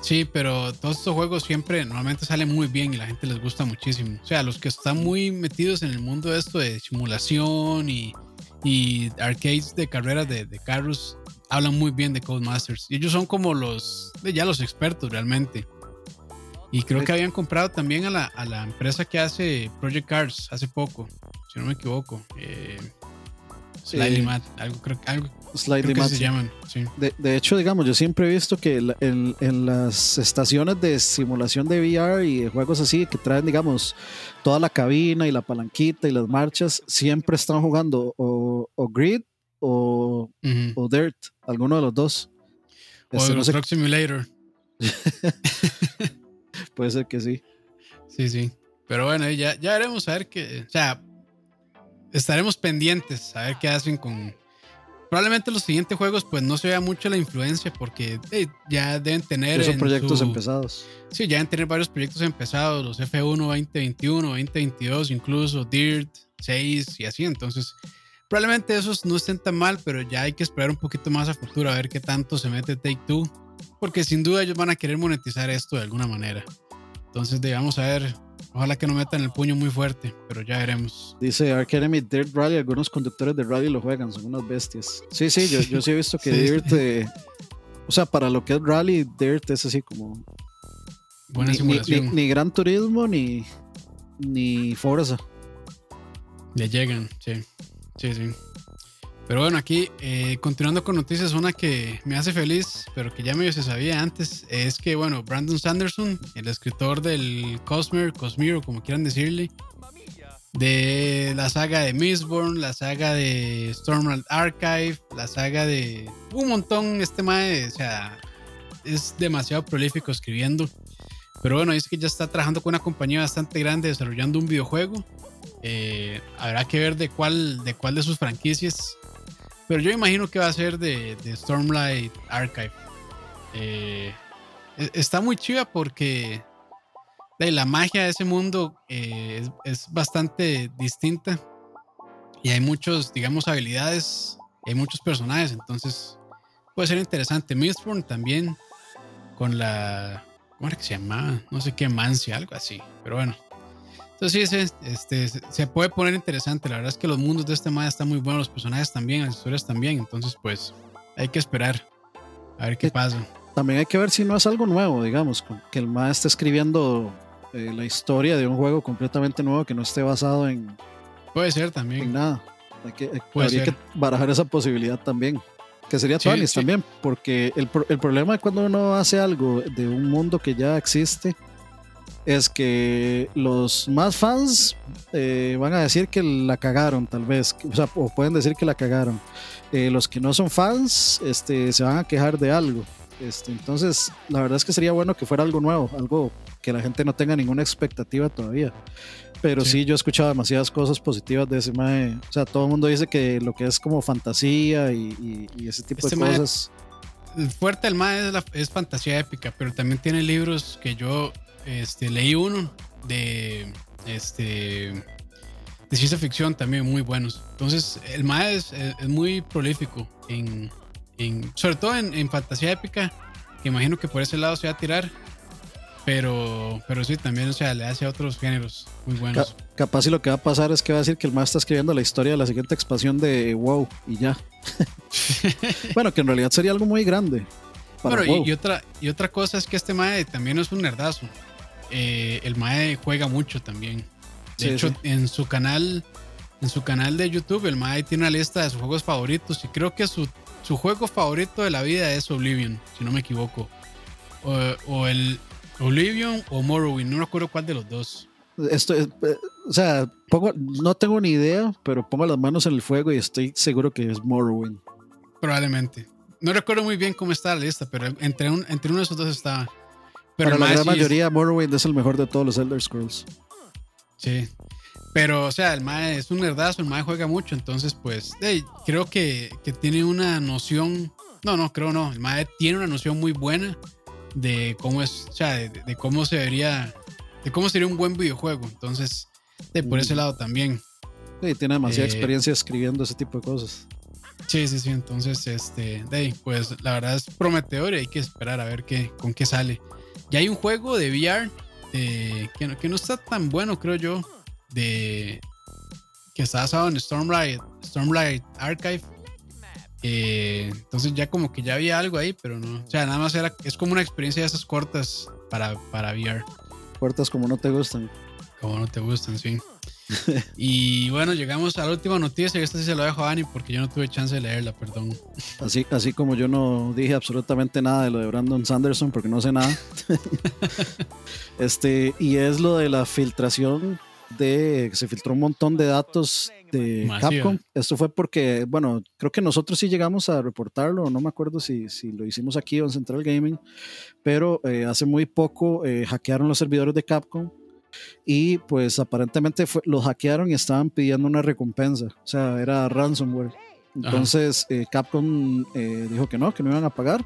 Sí, pero todos estos juegos siempre normalmente salen muy bien y la gente les gusta muchísimo. O sea, los que están muy metidos en el mundo de esto de simulación y, y arcades de carreras de, carros hablan muy bien de Codemasters. Y ellos son como los, ya los expertos realmente. Y creo que habían comprado también a la, a la empresa que hace Project Cars hace poco, si no me equivoco. Eh, Slightly Mad, algo creo algo Slightly creo que se llaman, sí. De, de, hecho, digamos, yo siempre he visto que en, en, las estaciones de simulación de VR y de juegos así que traen, digamos, toda la cabina y la palanquita y las marchas, siempre están jugando o, o Grid o, uh -huh. o, Dirt, alguno de los dos. O este, no sé... Truck Simulator. Puede ser que sí. Sí, sí. Pero bueno, ya, ya veremos a ver qué. O sea, estaremos pendientes a ver qué hacen con. Probablemente los siguientes juegos, pues no se vea mucho la influencia, porque eh, ya deben tener. Son proyectos su, empezados. Sí, ya deben tener varios proyectos empezados, los F1 2021, 2022, incluso Dirt 6 y así. Entonces, probablemente esos no estén tan mal, pero ya hay que esperar un poquito más a futuro a ver qué tanto se mete Take Two, porque sin duda ellos van a querer monetizar esto de alguna manera. Entonces, vamos a ver Ojalá que no metan el puño muy fuerte, pero ya veremos. Dice Academy Dirt Rally, algunos conductores de rally lo juegan, son unas bestias. Sí, sí, yo, yo sí he visto que sí. Dirt, eh, o sea, para lo que es rally, Dirt es así como... Buena ni, simulación. Ni, ni, ni, Gran Turismo, ni, ni Forza. Le llegan, sí. Sí, sí. Pero bueno, aquí eh, continuando con noticias, una que me hace feliz, pero que ya medio se sabía antes, es que, bueno, Brandon Sanderson, el escritor del Cosmer, Cosmere, como quieran decirle, de la saga de Mistborn, la saga de Stormlight Archive, la saga de un montón, este mae, o sea, es demasiado prolífico escribiendo. Pero bueno, dice que ya está trabajando con una compañía bastante grande desarrollando un videojuego. Eh, habrá que ver de cuál, de cuál de sus franquicias pero yo imagino que va a ser de, de Stormlight Archive. Eh, está muy chiva porque la magia de ese mundo eh, es, es, bastante distinta. Y hay muchos, digamos, habilidades. Hay muchos personajes. Entonces puede ser interesante. Mistborn también. Con la. ¿Cómo era que se llamaba? No sé qué, Mancia, algo así. Pero bueno. Entonces sí, este, se puede poner interesante. La verdad es que los mundos de este MAD están muy buenos, los personajes también, las historias también. Entonces pues hay que esperar a ver qué pasa. También hay que ver si no es algo nuevo, digamos, que el MAD esté escribiendo eh, la historia de un juego completamente nuevo que no esté basado en... Puede ser también. En nada. Hay que, habría ser. que barajar esa posibilidad también. Que sería sí, sí. también, porque el, el problema de cuando uno hace algo de un mundo que ya existe es que los más fans eh, van a decir que la cagaron, tal vez, o, sea, o pueden decir que la cagaron. Eh, los que no son fans este, se van a quejar de algo. Este, entonces, la verdad es que sería bueno que fuera algo nuevo, algo que la gente no tenga ninguna expectativa todavía. Pero sí, sí yo he escuchado demasiadas cosas positivas de ese mae. O sea, todo el mundo dice que lo que es como fantasía y, y, y ese tipo este de cosas. Mae, el fuerte del mae es, la, es fantasía épica, pero también tiene libros que yo este, leí uno de este de ciencia ficción también muy buenos. Entonces, el MAE es, es muy prolífico en, en sobre todo en, en, fantasía épica, que imagino que por ese lado se va a tirar. Pero, pero sí, también, o sea, le hace a otros géneros muy buenos. Ca capaz y lo que va a pasar es que va a decir que el MAE está escribiendo la historia de la siguiente expansión de WoW y ya. bueno, que en realidad sería algo muy grande. Bueno, y, y, otra, y otra cosa es que este MAE también es un nerdazo eh, el Mae juega mucho también. De sí, hecho, sí. en su canal, en su canal de YouTube, el Mae tiene una lista de sus juegos favoritos y creo que su, su juego favorito de la vida es Oblivion, si no me equivoco. O, o el Oblivion o Morrowind, no me acuerdo cuál de los dos. Esto es, eh, o sea, pongo, no tengo ni idea, pero pongo las manos en el fuego y estoy seguro que es Morrowind. Probablemente. No recuerdo muy bien cómo está la lista, pero entre, un, entre uno de esos dos estaba. Pero Para la gran mayoría, es... Morrowind es el mejor de todos los Elder Scrolls. Sí. Pero, o sea, el MAE es un nerdazo, el MAE juega mucho, entonces, pues, hey, creo que, que, tiene una noción. No, no, creo no. El MAE tiene una noción muy buena de cómo es, o sea, de, de cómo se vería, de cómo sería un buen videojuego. Entonces, de, por mm. ese lado también. Sí, tiene demasiada eh, experiencia escribiendo ese tipo de cosas. Sí, sí, sí. Entonces, este, de, pues, la verdad es prometedor y hay que esperar a ver qué, con qué sale. Ya hay un juego de VR eh, que, no, que, no, está tan bueno, creo yo, de que está basado en Stormlight, Stormlight Archive. Eh, entonces ya como que ya había algo ahí, pero no. O sea, nada más era, es como una experiencia de esas cortas para, para VR. Cortas como no te gustan. Como no te gustan, sí. y bueno, llegamos a la última noticia. Y esta sí se lo dejo a Ani porque yo no tuve chance de leerla, perdón. Así, así como yo no dije absolutamente nada de lo de Brandon Sanderson porque no sé nada. este, y es lo de la filtración de. Se filtró un montón de datos de Capcom. Esto fue porque, bueno, creo que nosotros sí llegamos a reportarlo, no me acuerdo si, si lo hicimos aquí en Central Gaming, pero eh, hace muy poco eh, hackearon los servidores de Capcom y pues aparentemente los hackearon y estaban pidiendo una recompensa, o sea, era ransomware. Entonces eh, Capcom eh, dijo que no, que no iban a pagar,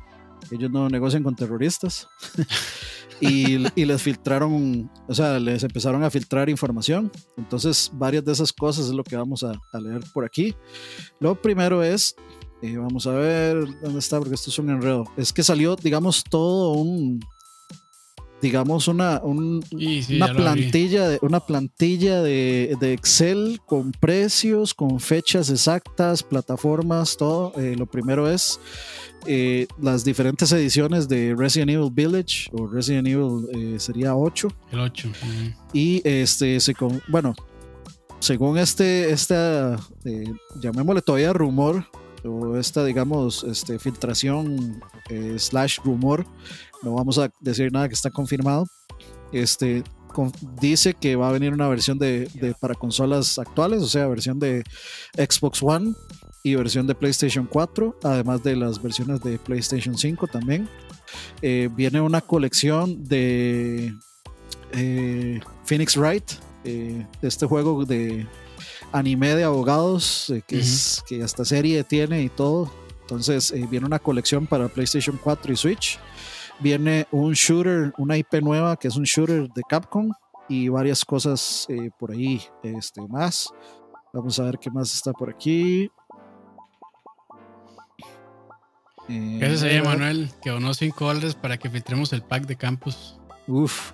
ellos no negocian con terroristas y, les filtraron, o sea, les empezaron a filtrar información. Entonces varias de esas cosas es lo que vamos a, leer por aquí. Lo primero es, eh, vamos a ver dónde está, porque esto es un enredo, es que salió, digamos, todo un digamos, una, una plantilla, de, una plantilla de, Excel con precios, con fechas exactas, plataformas, todo. Eh, lo primero es eh, las diferentes ediciones de Resident Evil Village o Resident Evil eh, sería 8. El 8. Y este, se con, bueno, según este, esta, llamémosle todavía rumor, o esta, digamos, este, filtración slash rumor, no vamos a decir nada que está confirmado. Este, dice que va a venir una versión de, para consolas actuales, o sea, versión de Xbox One y versión de PlayStation 4, además de las versiones de PlayStation 5 también. Eh, viene una colección de eh, Phoenix Wright, eh, este juego de anime de abogados, que, es, que hasta serie tiene y todo. Entonces viene una colección para PlayStation 4 y Switch viene un shooter, una IP nueva que es un shooter de Capcom y varias cosas eh, por ahí este, más. Vamos a ver qué más está por aquí. Eh, Gracias a Manuel, que donó 5 dólares para que filtremos el pack de campus. Uf.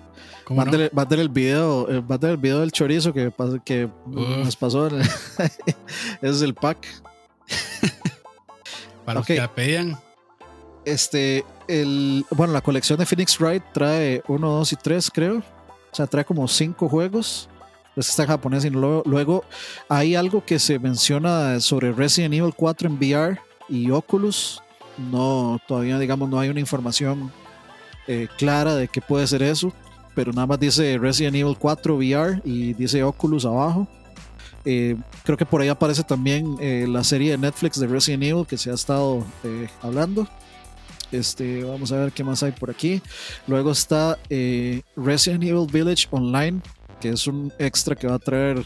Mándale, no? el video, eh, el video del chorizo que, que nos pasó. Ese es el pack. para los que la pedían. Este, el, bueno, la colección de Phoenix Wright trae 1, 2 y 3, creo. O sea, trae como 5 juegos. Pues está en japonés y luego, luego hay algo que se menciona sobre Resident Evil 4 en VR y Oculus. No, todavía digamos no hay una información eh, clara de qué puede ser eso, pero nada más dice Resident Evil 4 VR y dice Oculus abajo. Eh, creo que por ahí aparece también eh, la serie de Netflix de Resident Evil que se ha estado hablando. Este, vamos a ver qué más hay por aquí. Luego está eh, Resident Evil Village Online, que es un extra que va a traer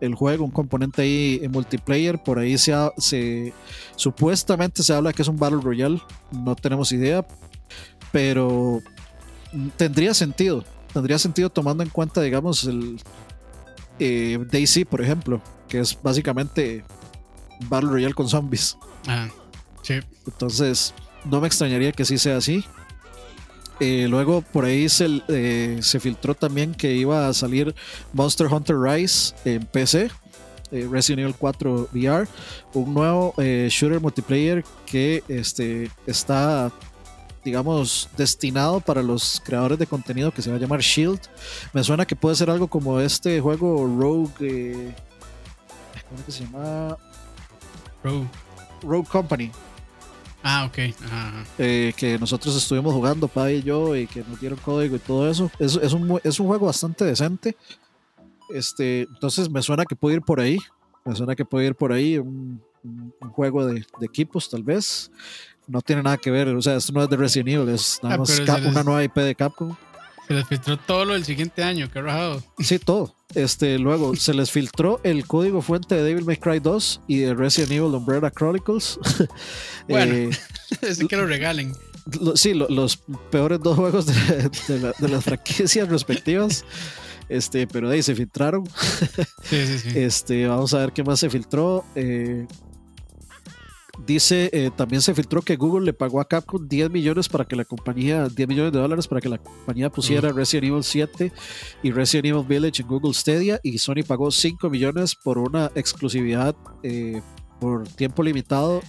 el juego, un componente ahí en multiplayer. Por ahí se, se supuestamente se habla que es un Battle Royale. No tenemos idea, pero tendría sentido. Tendría sentido tomando en cuenta, digamos, el eh, Daisy, por ejemplo, que es básicamente Battle Royale con zombies. Ah, sí. Entonces, no me extrañaría que sí sea así. Eh, luego por ahí se, eh, se, filtró también que iba a salir Monster Hunter Rise en PC, eh, Resident Evil 4 VR, un nuevo shooter multiplayer que este, está, digamos, destinado para los creadores de contenido que se va a llamar Shield. Me suena que puede ser algo como este juego Rogue. ¿Cómo se llama? Rogue. Rogue Company. Ah, ok. Eh, que nosotros estuvimos jugando, Pa y yo, y que nos dieron código y todo eso. Es, es, un, es un juego bastante decente. Este, entonces me suena que puede ir por ahí. Me suena que puede ir por ahí un, juego de, equipos, tal vez. No tiene nada que ver, o sea, esto no es de Resident Evil, es nada ah, más una nueva IP de Capcom. Se les filtró todo lo del siguiente año, qué rajado. Sí, todo. Este, luego se les filtró el código fuente de Devil May Cry 2 y de Resident Evil Umbrella Chronicles. Bueno, eh, que lo regalen. sí, los peores dos juegos de, las franquicias respectivas. Este, pero de ahí se filtraron. Sí, sí, sí. Este, vamos a ver qué más se filtró. Eh, Dice, eh, también se filtró que Google le pagó a Capcom 10 millones para que la compañía, 10 millones de dólares para que la compañía pusiera Resident Evil 7 y Resident Evil Village en Google Stadia y Sony pagó 5 millones por una exclusividad eh, por tiempo limitado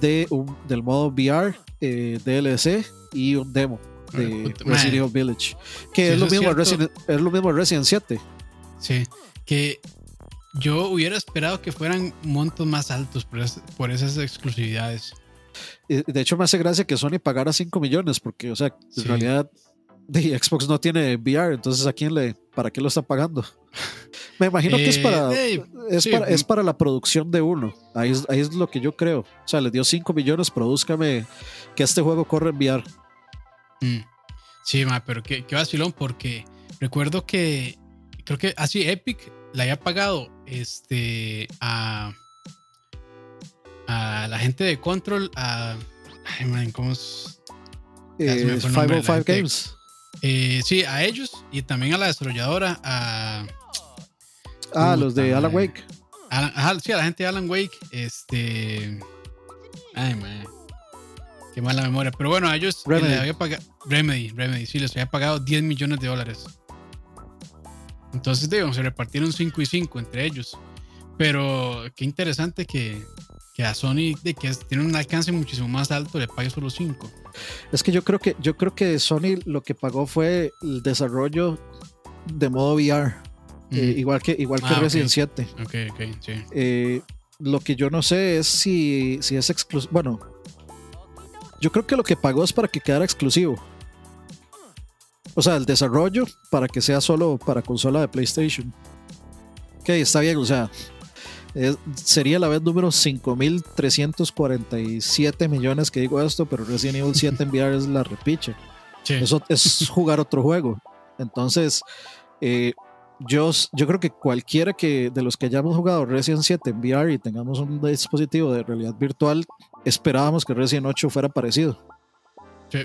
de un, del modo VR, eh, DLC y un demo de Resident Evil Village. Que es, lo mismo Resident, es lo mismo Resident 7. Sí, que yo hubiera esperado que fueran montos más altos por, por esas exclusividades. De hecho, me hace gracia que Sony pagara 5 millones, porque, o sea, en realidad de Xbox no tiene VR, entonces ¿a quién le, para qué lo está pagando? Me imagino que es para, eh, es, para es para la producción de uno. Ahí es, ahí es lo que yo creo. O sea, le dio 5 millones, produzcame que este juego corre en VR. Mm. Sí, ma, pero qué, qué vacilón, porque recuerdo que creo que así Epic le había pagado este a a la gente de Control, a. Ay, man, ¿cómo es? 505 Games. Eh, sí, a ellos y también a la desarrolladora, a. Ah, los de Alan Wake. sí, a la gente de Alan Wake. Este. Ay, man. Qué mala memoria. Pero bueno, a ellos Remedy. Les había pagado. Remedy, Remedy, sí, les había pagado 10 millones de dólares. Entonces, digamos, se repartieron 5 y 5 entre ellos. Pero qué interesante que, que a Sony de que tiene un alcance muchísimo más alto le pague solo 5. Es que yo creo que yo creo que Sony lo que pagó fue el desarrollo de modo VR. Eh, igual que igual que ah, Resident 7. Ok, ok, sí. Eh, lo que yo no sé es si, si es exclusivo. Bueno, yo creo que lo que pagó es para que quedara exclusivo. O sea, el desarrollo para que sea solo para consola de PlayStation. Ok, está bien, o sea, sería la vez número 5.347 millones que digo esto, pero Resident Evil 7 en VR es la repiche. Eso es jugar otro juego. Entonces, eh, yo, yo creo que cualquiera que de los que hayamos jugado Resident 7 en VR y tengamos un dispositivo de realidad virtual, esperábamos que Resident 8 fuera parecido. Sí.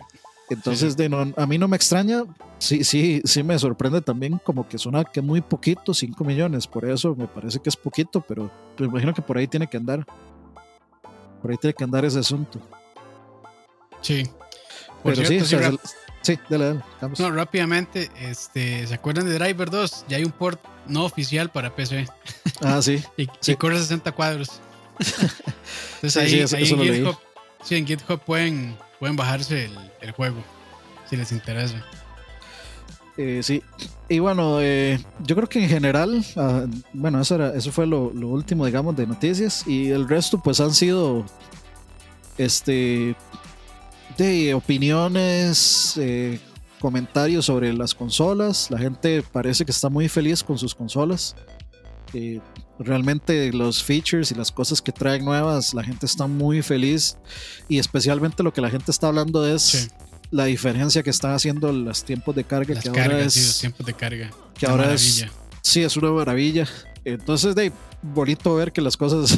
Entonces, De a mí no me extraña, sí, sí, sí me sorprende también como que suena que muy poquito, 5 millones, por eso me parece que es poquito, pero me imagino que por ahí tiene que andar. Por ahí tiene que andar ese asunto. Sí. pero sí, sí, dale, dale. No, rápidamente, este, ¿se acuerdan de Driver 2? Ya hay un port no oficial para PC. Ah, sí. y, corre 60 cuadros. Entonces ahí, en GitHub, sí, en GitHub pueden pueden bajarse el, juego si les interesa. Eh, sí, y bueno, eh, yo creo que en general, ah, bueno, eso, era, eso fue lo, último, digamos, de noticias y el resto pues han sido, este, de opiniones, eh, comentarios sobre las consolas. La gente parece que está muy feliz con sus consolas. Realmente los features y las cosas que traen nuevas, la gente está muy feliz y especialmente lo que la gente está hablando es la diferencia que están haciendo los tiempos de carga, que ahora es sí, tiempos de carga. Que ahora es sí, es una maravilla. Entonces, de bonito ver que las cosas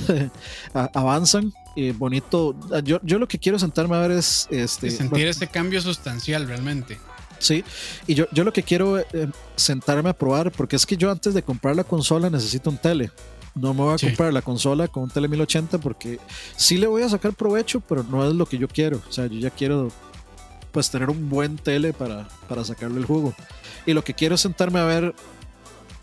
avanzan. Y bonito. Yo, yo lo que quiero sentarme a ver es. Este, sentir ese cambio sustancial realmente. Sí, y yo, yo lo que quiero eh, sentarme a probar, porque es que yo antes de comprar la consola necesito un tele. No me voy a comprar la consola con un tele 1080 porque sí le voy a sacar provecho, pero no es lo que yo quiero. O sea, yo ya quiero pues tener un buen tele para, para sacarle el jugo. Y lo que quiero es sentarme a ver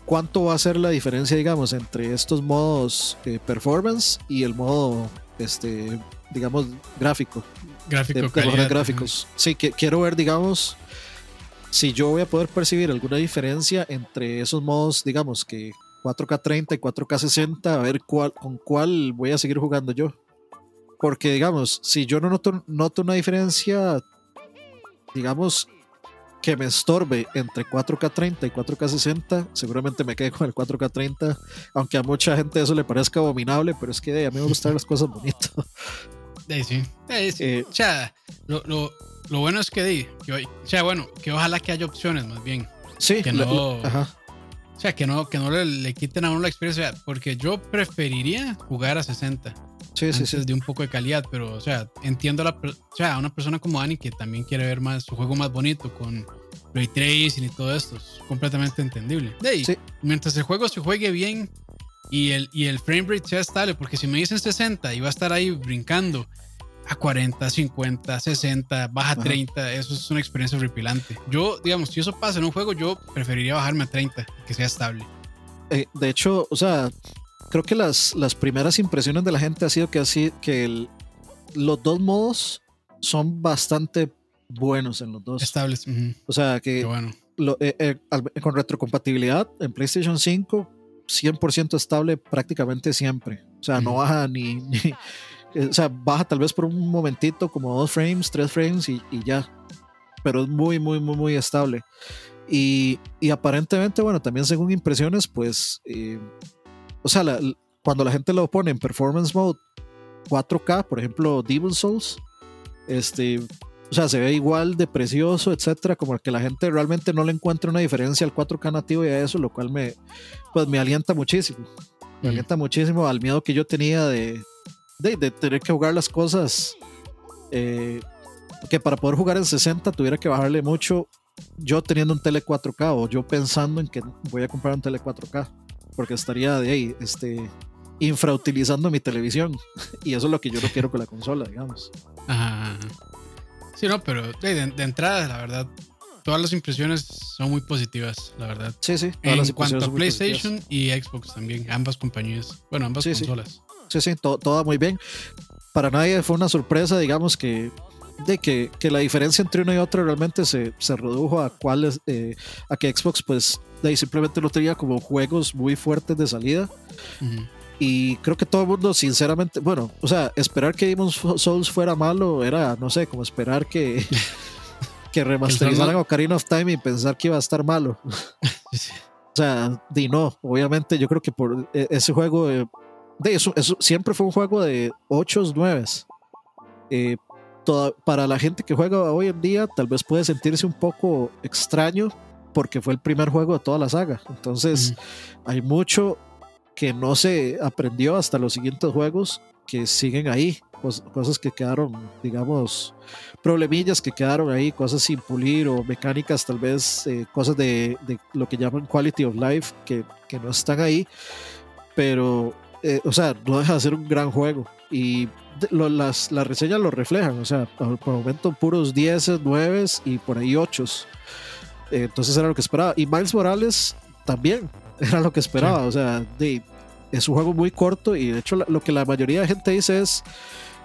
cuánto va a ser la diferencia, digamos, entre estos modos eh, performance y el modo, este, digamos, gráfico. Gráfico, de, gráficos. Sí, que, quiero ver, digamos, si yo voy a poder percibir alguna diferencia entre esos modos, digamos que 4K 30 y 4K 60, a ver cuál, con cuál voy a seguir jugando yo. Porque, digamos, si yo no noto, noto una diferencia, digamos, que me estorbe entre 4K 30 y 4K 60, seguramente me quede con el 4K 30, aunque a mucha gente eso le parezca abominable, pero es que a mí me gustan las cosas bonitas. Sí, sí. Eh, o sea, lo, lo bueno es que, di, o sea, bueno, que ojalá que haya opciones más bien. Sí, que no, O sea, que no, que no le, quiten a uno la experiencia, porque yo preferiría jugar a 60. Sí, sí, sí. De un poco de calidad, pero, o sea, entiendo a, la, o sea, a una persona como Dani que también quiere ver más su juego más bonito con ray tracing y todo esto, es completamente entendible. De sí. mientras el juego se juegue bien y el, y el frame rate sea estable, porque si me dicen 60 y va a estar ahí brincando a 40, 50, 60, baja 30, eso es una experiencia horripilante. Yo, digamos, si eso pasa en un juego, yo preferiría bajarme a 30, que sea estable. Eh, de hecho, o sea, creo que las, las primeras impresiones de la gente ha sido que así que los dos modos son bastante buenos en los dos. Estables. O sea que bueno. Eh, eh, con retrocompatibilidad en PlayStation 5 100% estable prácticamente siempre. O sea, no Ujú. baja ni, ni- O sea, baja tal vez por un momentito, como dos frames, tres frames y, y ya. Pero es muy, muy, muy, muy estable. Y, y aparentemente, bueno, también según impresiones, pues. eh, o sea, la- cuando la gente lo pone en performance mode 4K, por ejemplo, Demon Souls, este. O sea, se ve igual de precioso, etcétera, como que la gente realmente no le encuentra una diferencia al 4K nativo y a eso, lo cual me, pues me alienta muchísimo. Me Ujú. alienta muchísimo al miedo que yo tenía de, de, de tener que jugar las cosas. eh, que para poder jugar en 60 tuviera que bajarle mucho. Yo teniendo un tele 4K o yo pensando en que voy a comprar un tele 4K, porque estaría de ahí, este, infrautilizando mi televisión. Y eso es lo que yo no quiero con la consola, digamos. Ajá. Sí, no, pero de, entrada, la verdad, todas las impresiones son muy positivas, la verdad. Sí, sí. todas En las cuanto a. PlayStation y Xbox también, ambas compañías, bueno, ambas sí. consolas. Sí, sí, to- todo muy bien. Para nadie fue una sorpresa, digamos, que, de que, que la diferencia entre uno y otro realmente se, se redujo a cuáles, eh, a que Xbox, pues, de ahí simplemente no tenía como juegos muy fuertes de salida. Ujú. Y creo que todo el mundo, sinceramente, bueno, o sea, esperar que Demon's Souls fuera malo era, no sé, como esperar que, que remasterizaran Ocarina of Time y pensar que iba a estar malo. Sí, sí. O sea, di no, obviamente yo creo que por e- ese juego, eh, de eso, eso siempre fue un juego de 8 9. Eh, toda- para la gente que juega hoy en día, tal vez puede sentirse un poco extraño porque fue el primer juego de toda la saga. Entonces, Ujú. hay mucho que no se aprendió hasta los siguientes juegos que siguen ahí. cos- Cosas que quedaron, digamos, problemillas que quedaron ahí, cosas sin pulir o mecánicas, tal vez eh, cosas de, de lo que llaman quality of life que, que no están ahí. Pero, eh, o sea, no deja de ser un gran juego. Y lo- las, las reseñas lo reflejan, o sea, por, por el momento puros 10, 9 y por ahí 8. entonces era lo que esperaba. Y Miles Morales también era lo que esperaba. O sea, de- es un juego muy corto y de hecho lo que la mayoría de gente dice es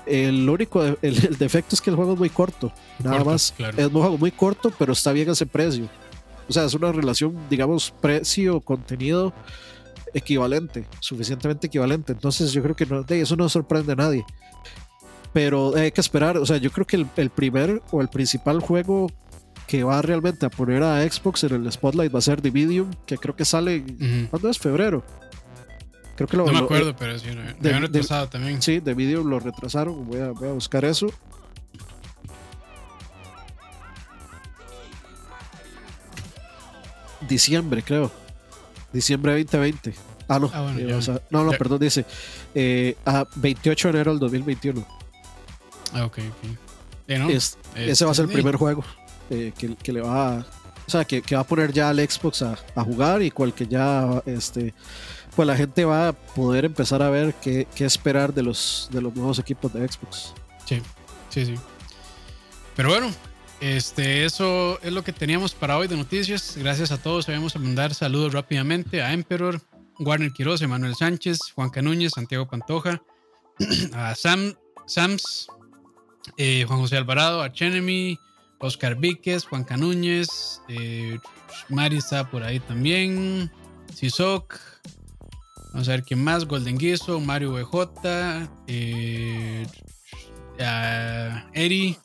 el único el, el defecto es que el juego es muy corto. Nada Corto, más. claro. Es un juego muy corto, pero está bien ese precio. O sea, es una relación, digamos, precio-contenido equivalente, suficientemente equivalente. Entonces yo creo que no, de eso no sorprende a nadie. Pero hay que esperar, o sea, yo creo que el, el primer o el principal juego que va realmente a poner a Xbox en el spotlight va a ser Dividium, que creo que sale, Ujú. ¿cuándo es? Febrero. Creo que lo, No me lo- acuerdo, pero sí, lo de- de- retrasado también. Sí, de vídeo lo retrasaron. Voy a, voy a buscar eso. Diciembre, creo. Diciembre 2020. Ah, no. Ah, bueno, eh, ya. o sea, no, no, perdón, dice. Eh, a 28 de enero del 2021. Ah, ok, ok. Sí, ¿no? Es- ese va a ser el primer juego eh, que, que le va a. O sea, que, que va a poner ya al Xbox a, a jugar y cual que ya este pues la gente va a poder empezar a ver qué, qué esperar de los, de los nuevos equipos de Xbox. Sí, sí, sí. Pero bueno, este, eso es lo que teníamos para hoy de noticias. Gracias a todos. Vamos a mandar saludos rápidamente a Emperor, Warner Quiroz, Emanuel Sánchez, Juan Canúñez, Santiago Pantoja, a Sam, Sams, eh, Juan José Alvarado, a Chenemy, Oscar Víquez, Juan Canúñez, eh, Mari está por ahí también, Sisoc, vamos a ver quién más, Golden Guiso, Mario BJ, eh, Eri,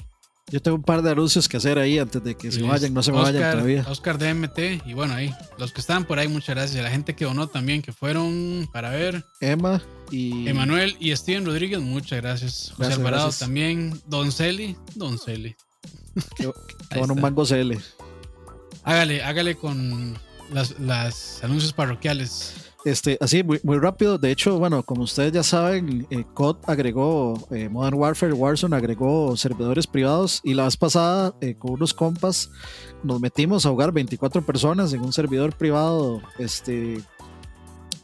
Yo tengo un par de anuncios que hacer ahí antes de que se vayan, no se me Oscar, vayan todavía. Oscar DMT, y bueno, ahí, los que estaban por ahí, muchas gracias. A la gente que donó también, que fueron para ver. Emma y Emanuel y Steven Rodríguez, muchas gracias. José Gracias, Alvarado gracias. también. Don Celi, Don Celi. Ahí van un mango CL. Hágale, hágale con las, las anuncios parroquiales. Este, así, muy, muy rápido. De hecho, bueno, como ustedes ya saben, eh, COD agregó, eh, Modern Warfare, Warzone agregó servidores privados y la vez pasada eh, con unos compas nos metimos a jugar 24 personas en un servidor privado este,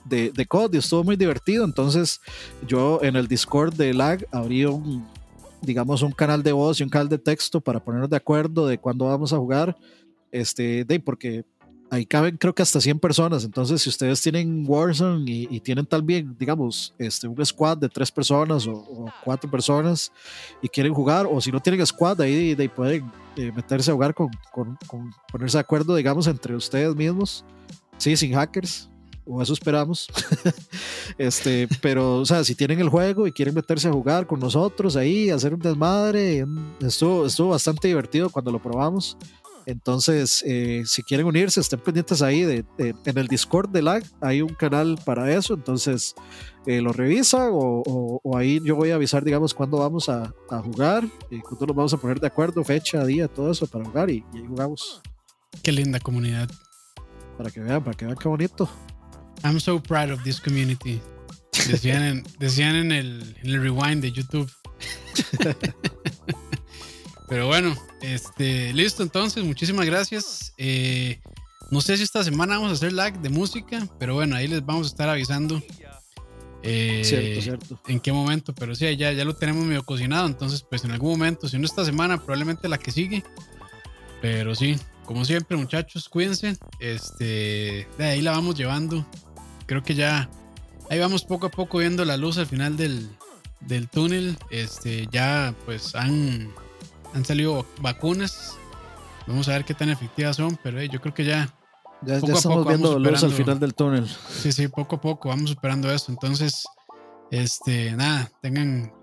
de, de COD y estuvo muy divertido. Entonces yo en el Discord de LAG abrí un, digamos, un canal de voz y un canal de texto para ponernos de acuerdo de cuándo vamos a jugar. Este, de, porque ahí caben creo que hasta 100 personas. Entonces, si ustedes tienen Warzone y, y tienen también, digamos, este, un squad de tres personas o, o cuatro personas y quieren jugar, o si no tienen squad, ahí pueden eh, meterse a jugar con, con- con- ponerse de acuerdo, digamos, entre ustedes mismos. Sí, sin hackers. o eso esperamos. este, pero, o sea, si tienen el juego y quieren meterse a jugar con nosotros ahí, hacer un desmadre, estuvo, estuvo bastante divertido cuando lo probamos. Entonces, eh, si quieren unirse, estén pendientes ahí de, en el Discord de LAG. Hay un canal para eso. Entonces, eh, lo revisa o, ahí yo voy a avisar, digamos, cuándo vamos a, jugar y cuándo nos vamos a poner de acuerdo, fecha, día, todo eso para jugar y, ahí jugamos. Qué linda comunidad. Para que vean, para que vean qué bonito. I'm so proud of this community. Decían en, decían en, el, en el rewind de YouTube. Pero bueno, este, listo entonces, muchísimas gracias. Eh, no sé si esta semana vamos a hacer lag de música, pero bueno, ahí les vamos a estar avisando. Eh, cierto, cierto. En qué momento, pero sí, ya, ya lo tenemos medio cocinado, entonces pues en algún momento, si no esta semana, probablemente la que sigue. Pero sí, como siempre muchachos, cuídense. Este, de ahí la vamos llevando. Creo que ya, ahí vamos poco a poco viendo la luz al final del, del túnel. Este, ya pues han han salido vacunas. Vamos a ver qué tan efectivas son, pero yo creo que ya. Ya, estamos viendo luz al final del túnel. Sí, sí, poco a poco vamos superando eso. Entonces, este, nada, tengan.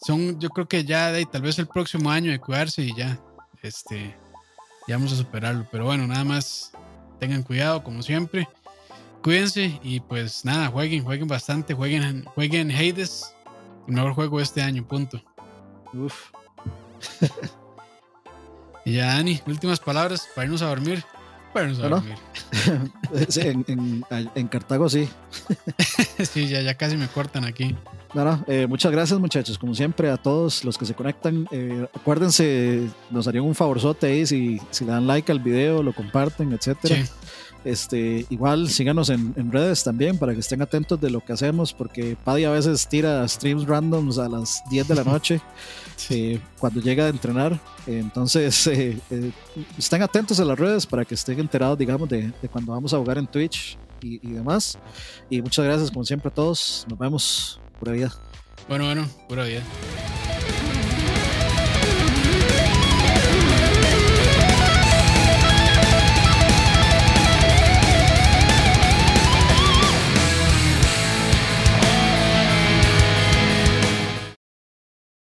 Son, yo creo que ya de, tal vez el próximo año de cuidarse y ya, este, ya vamos a superarlo. Pero bueno, nada más tengan cuidado, como siempre. Cuídense y pues nada, jueguen, jueguen bastante, jueguen, jueguen Hades, el mejor juego de este año, punto. Uf. y ya, Dani, últimas palabras para irnos a dormir. Para irnos a dormir. en, Cartago sí. sí, ya, ya casi me cortan aquí. Eh, muchas gracias muchachos, como siempre a todos los que se conectan. Eh, acuérdense, nos harían un favorzote ahí si, si le dan like al video, lo comparten, etcétera. Este, igual síganos en, redes también para que estén atentos de lo que hacemos, porque Paddy a veces tira streams randoms a las 10 de la noche eh, cuando llega a entrenar. entonces, eh, eh, estén atentos a las redes para que estén enterados, digamos, de, cuando vamos a jugar en Twitch y, y, demás. Y muchas gracias, como siempre, a todos. Nos vemos. Pura vida. Bueno, bueno, pura vida.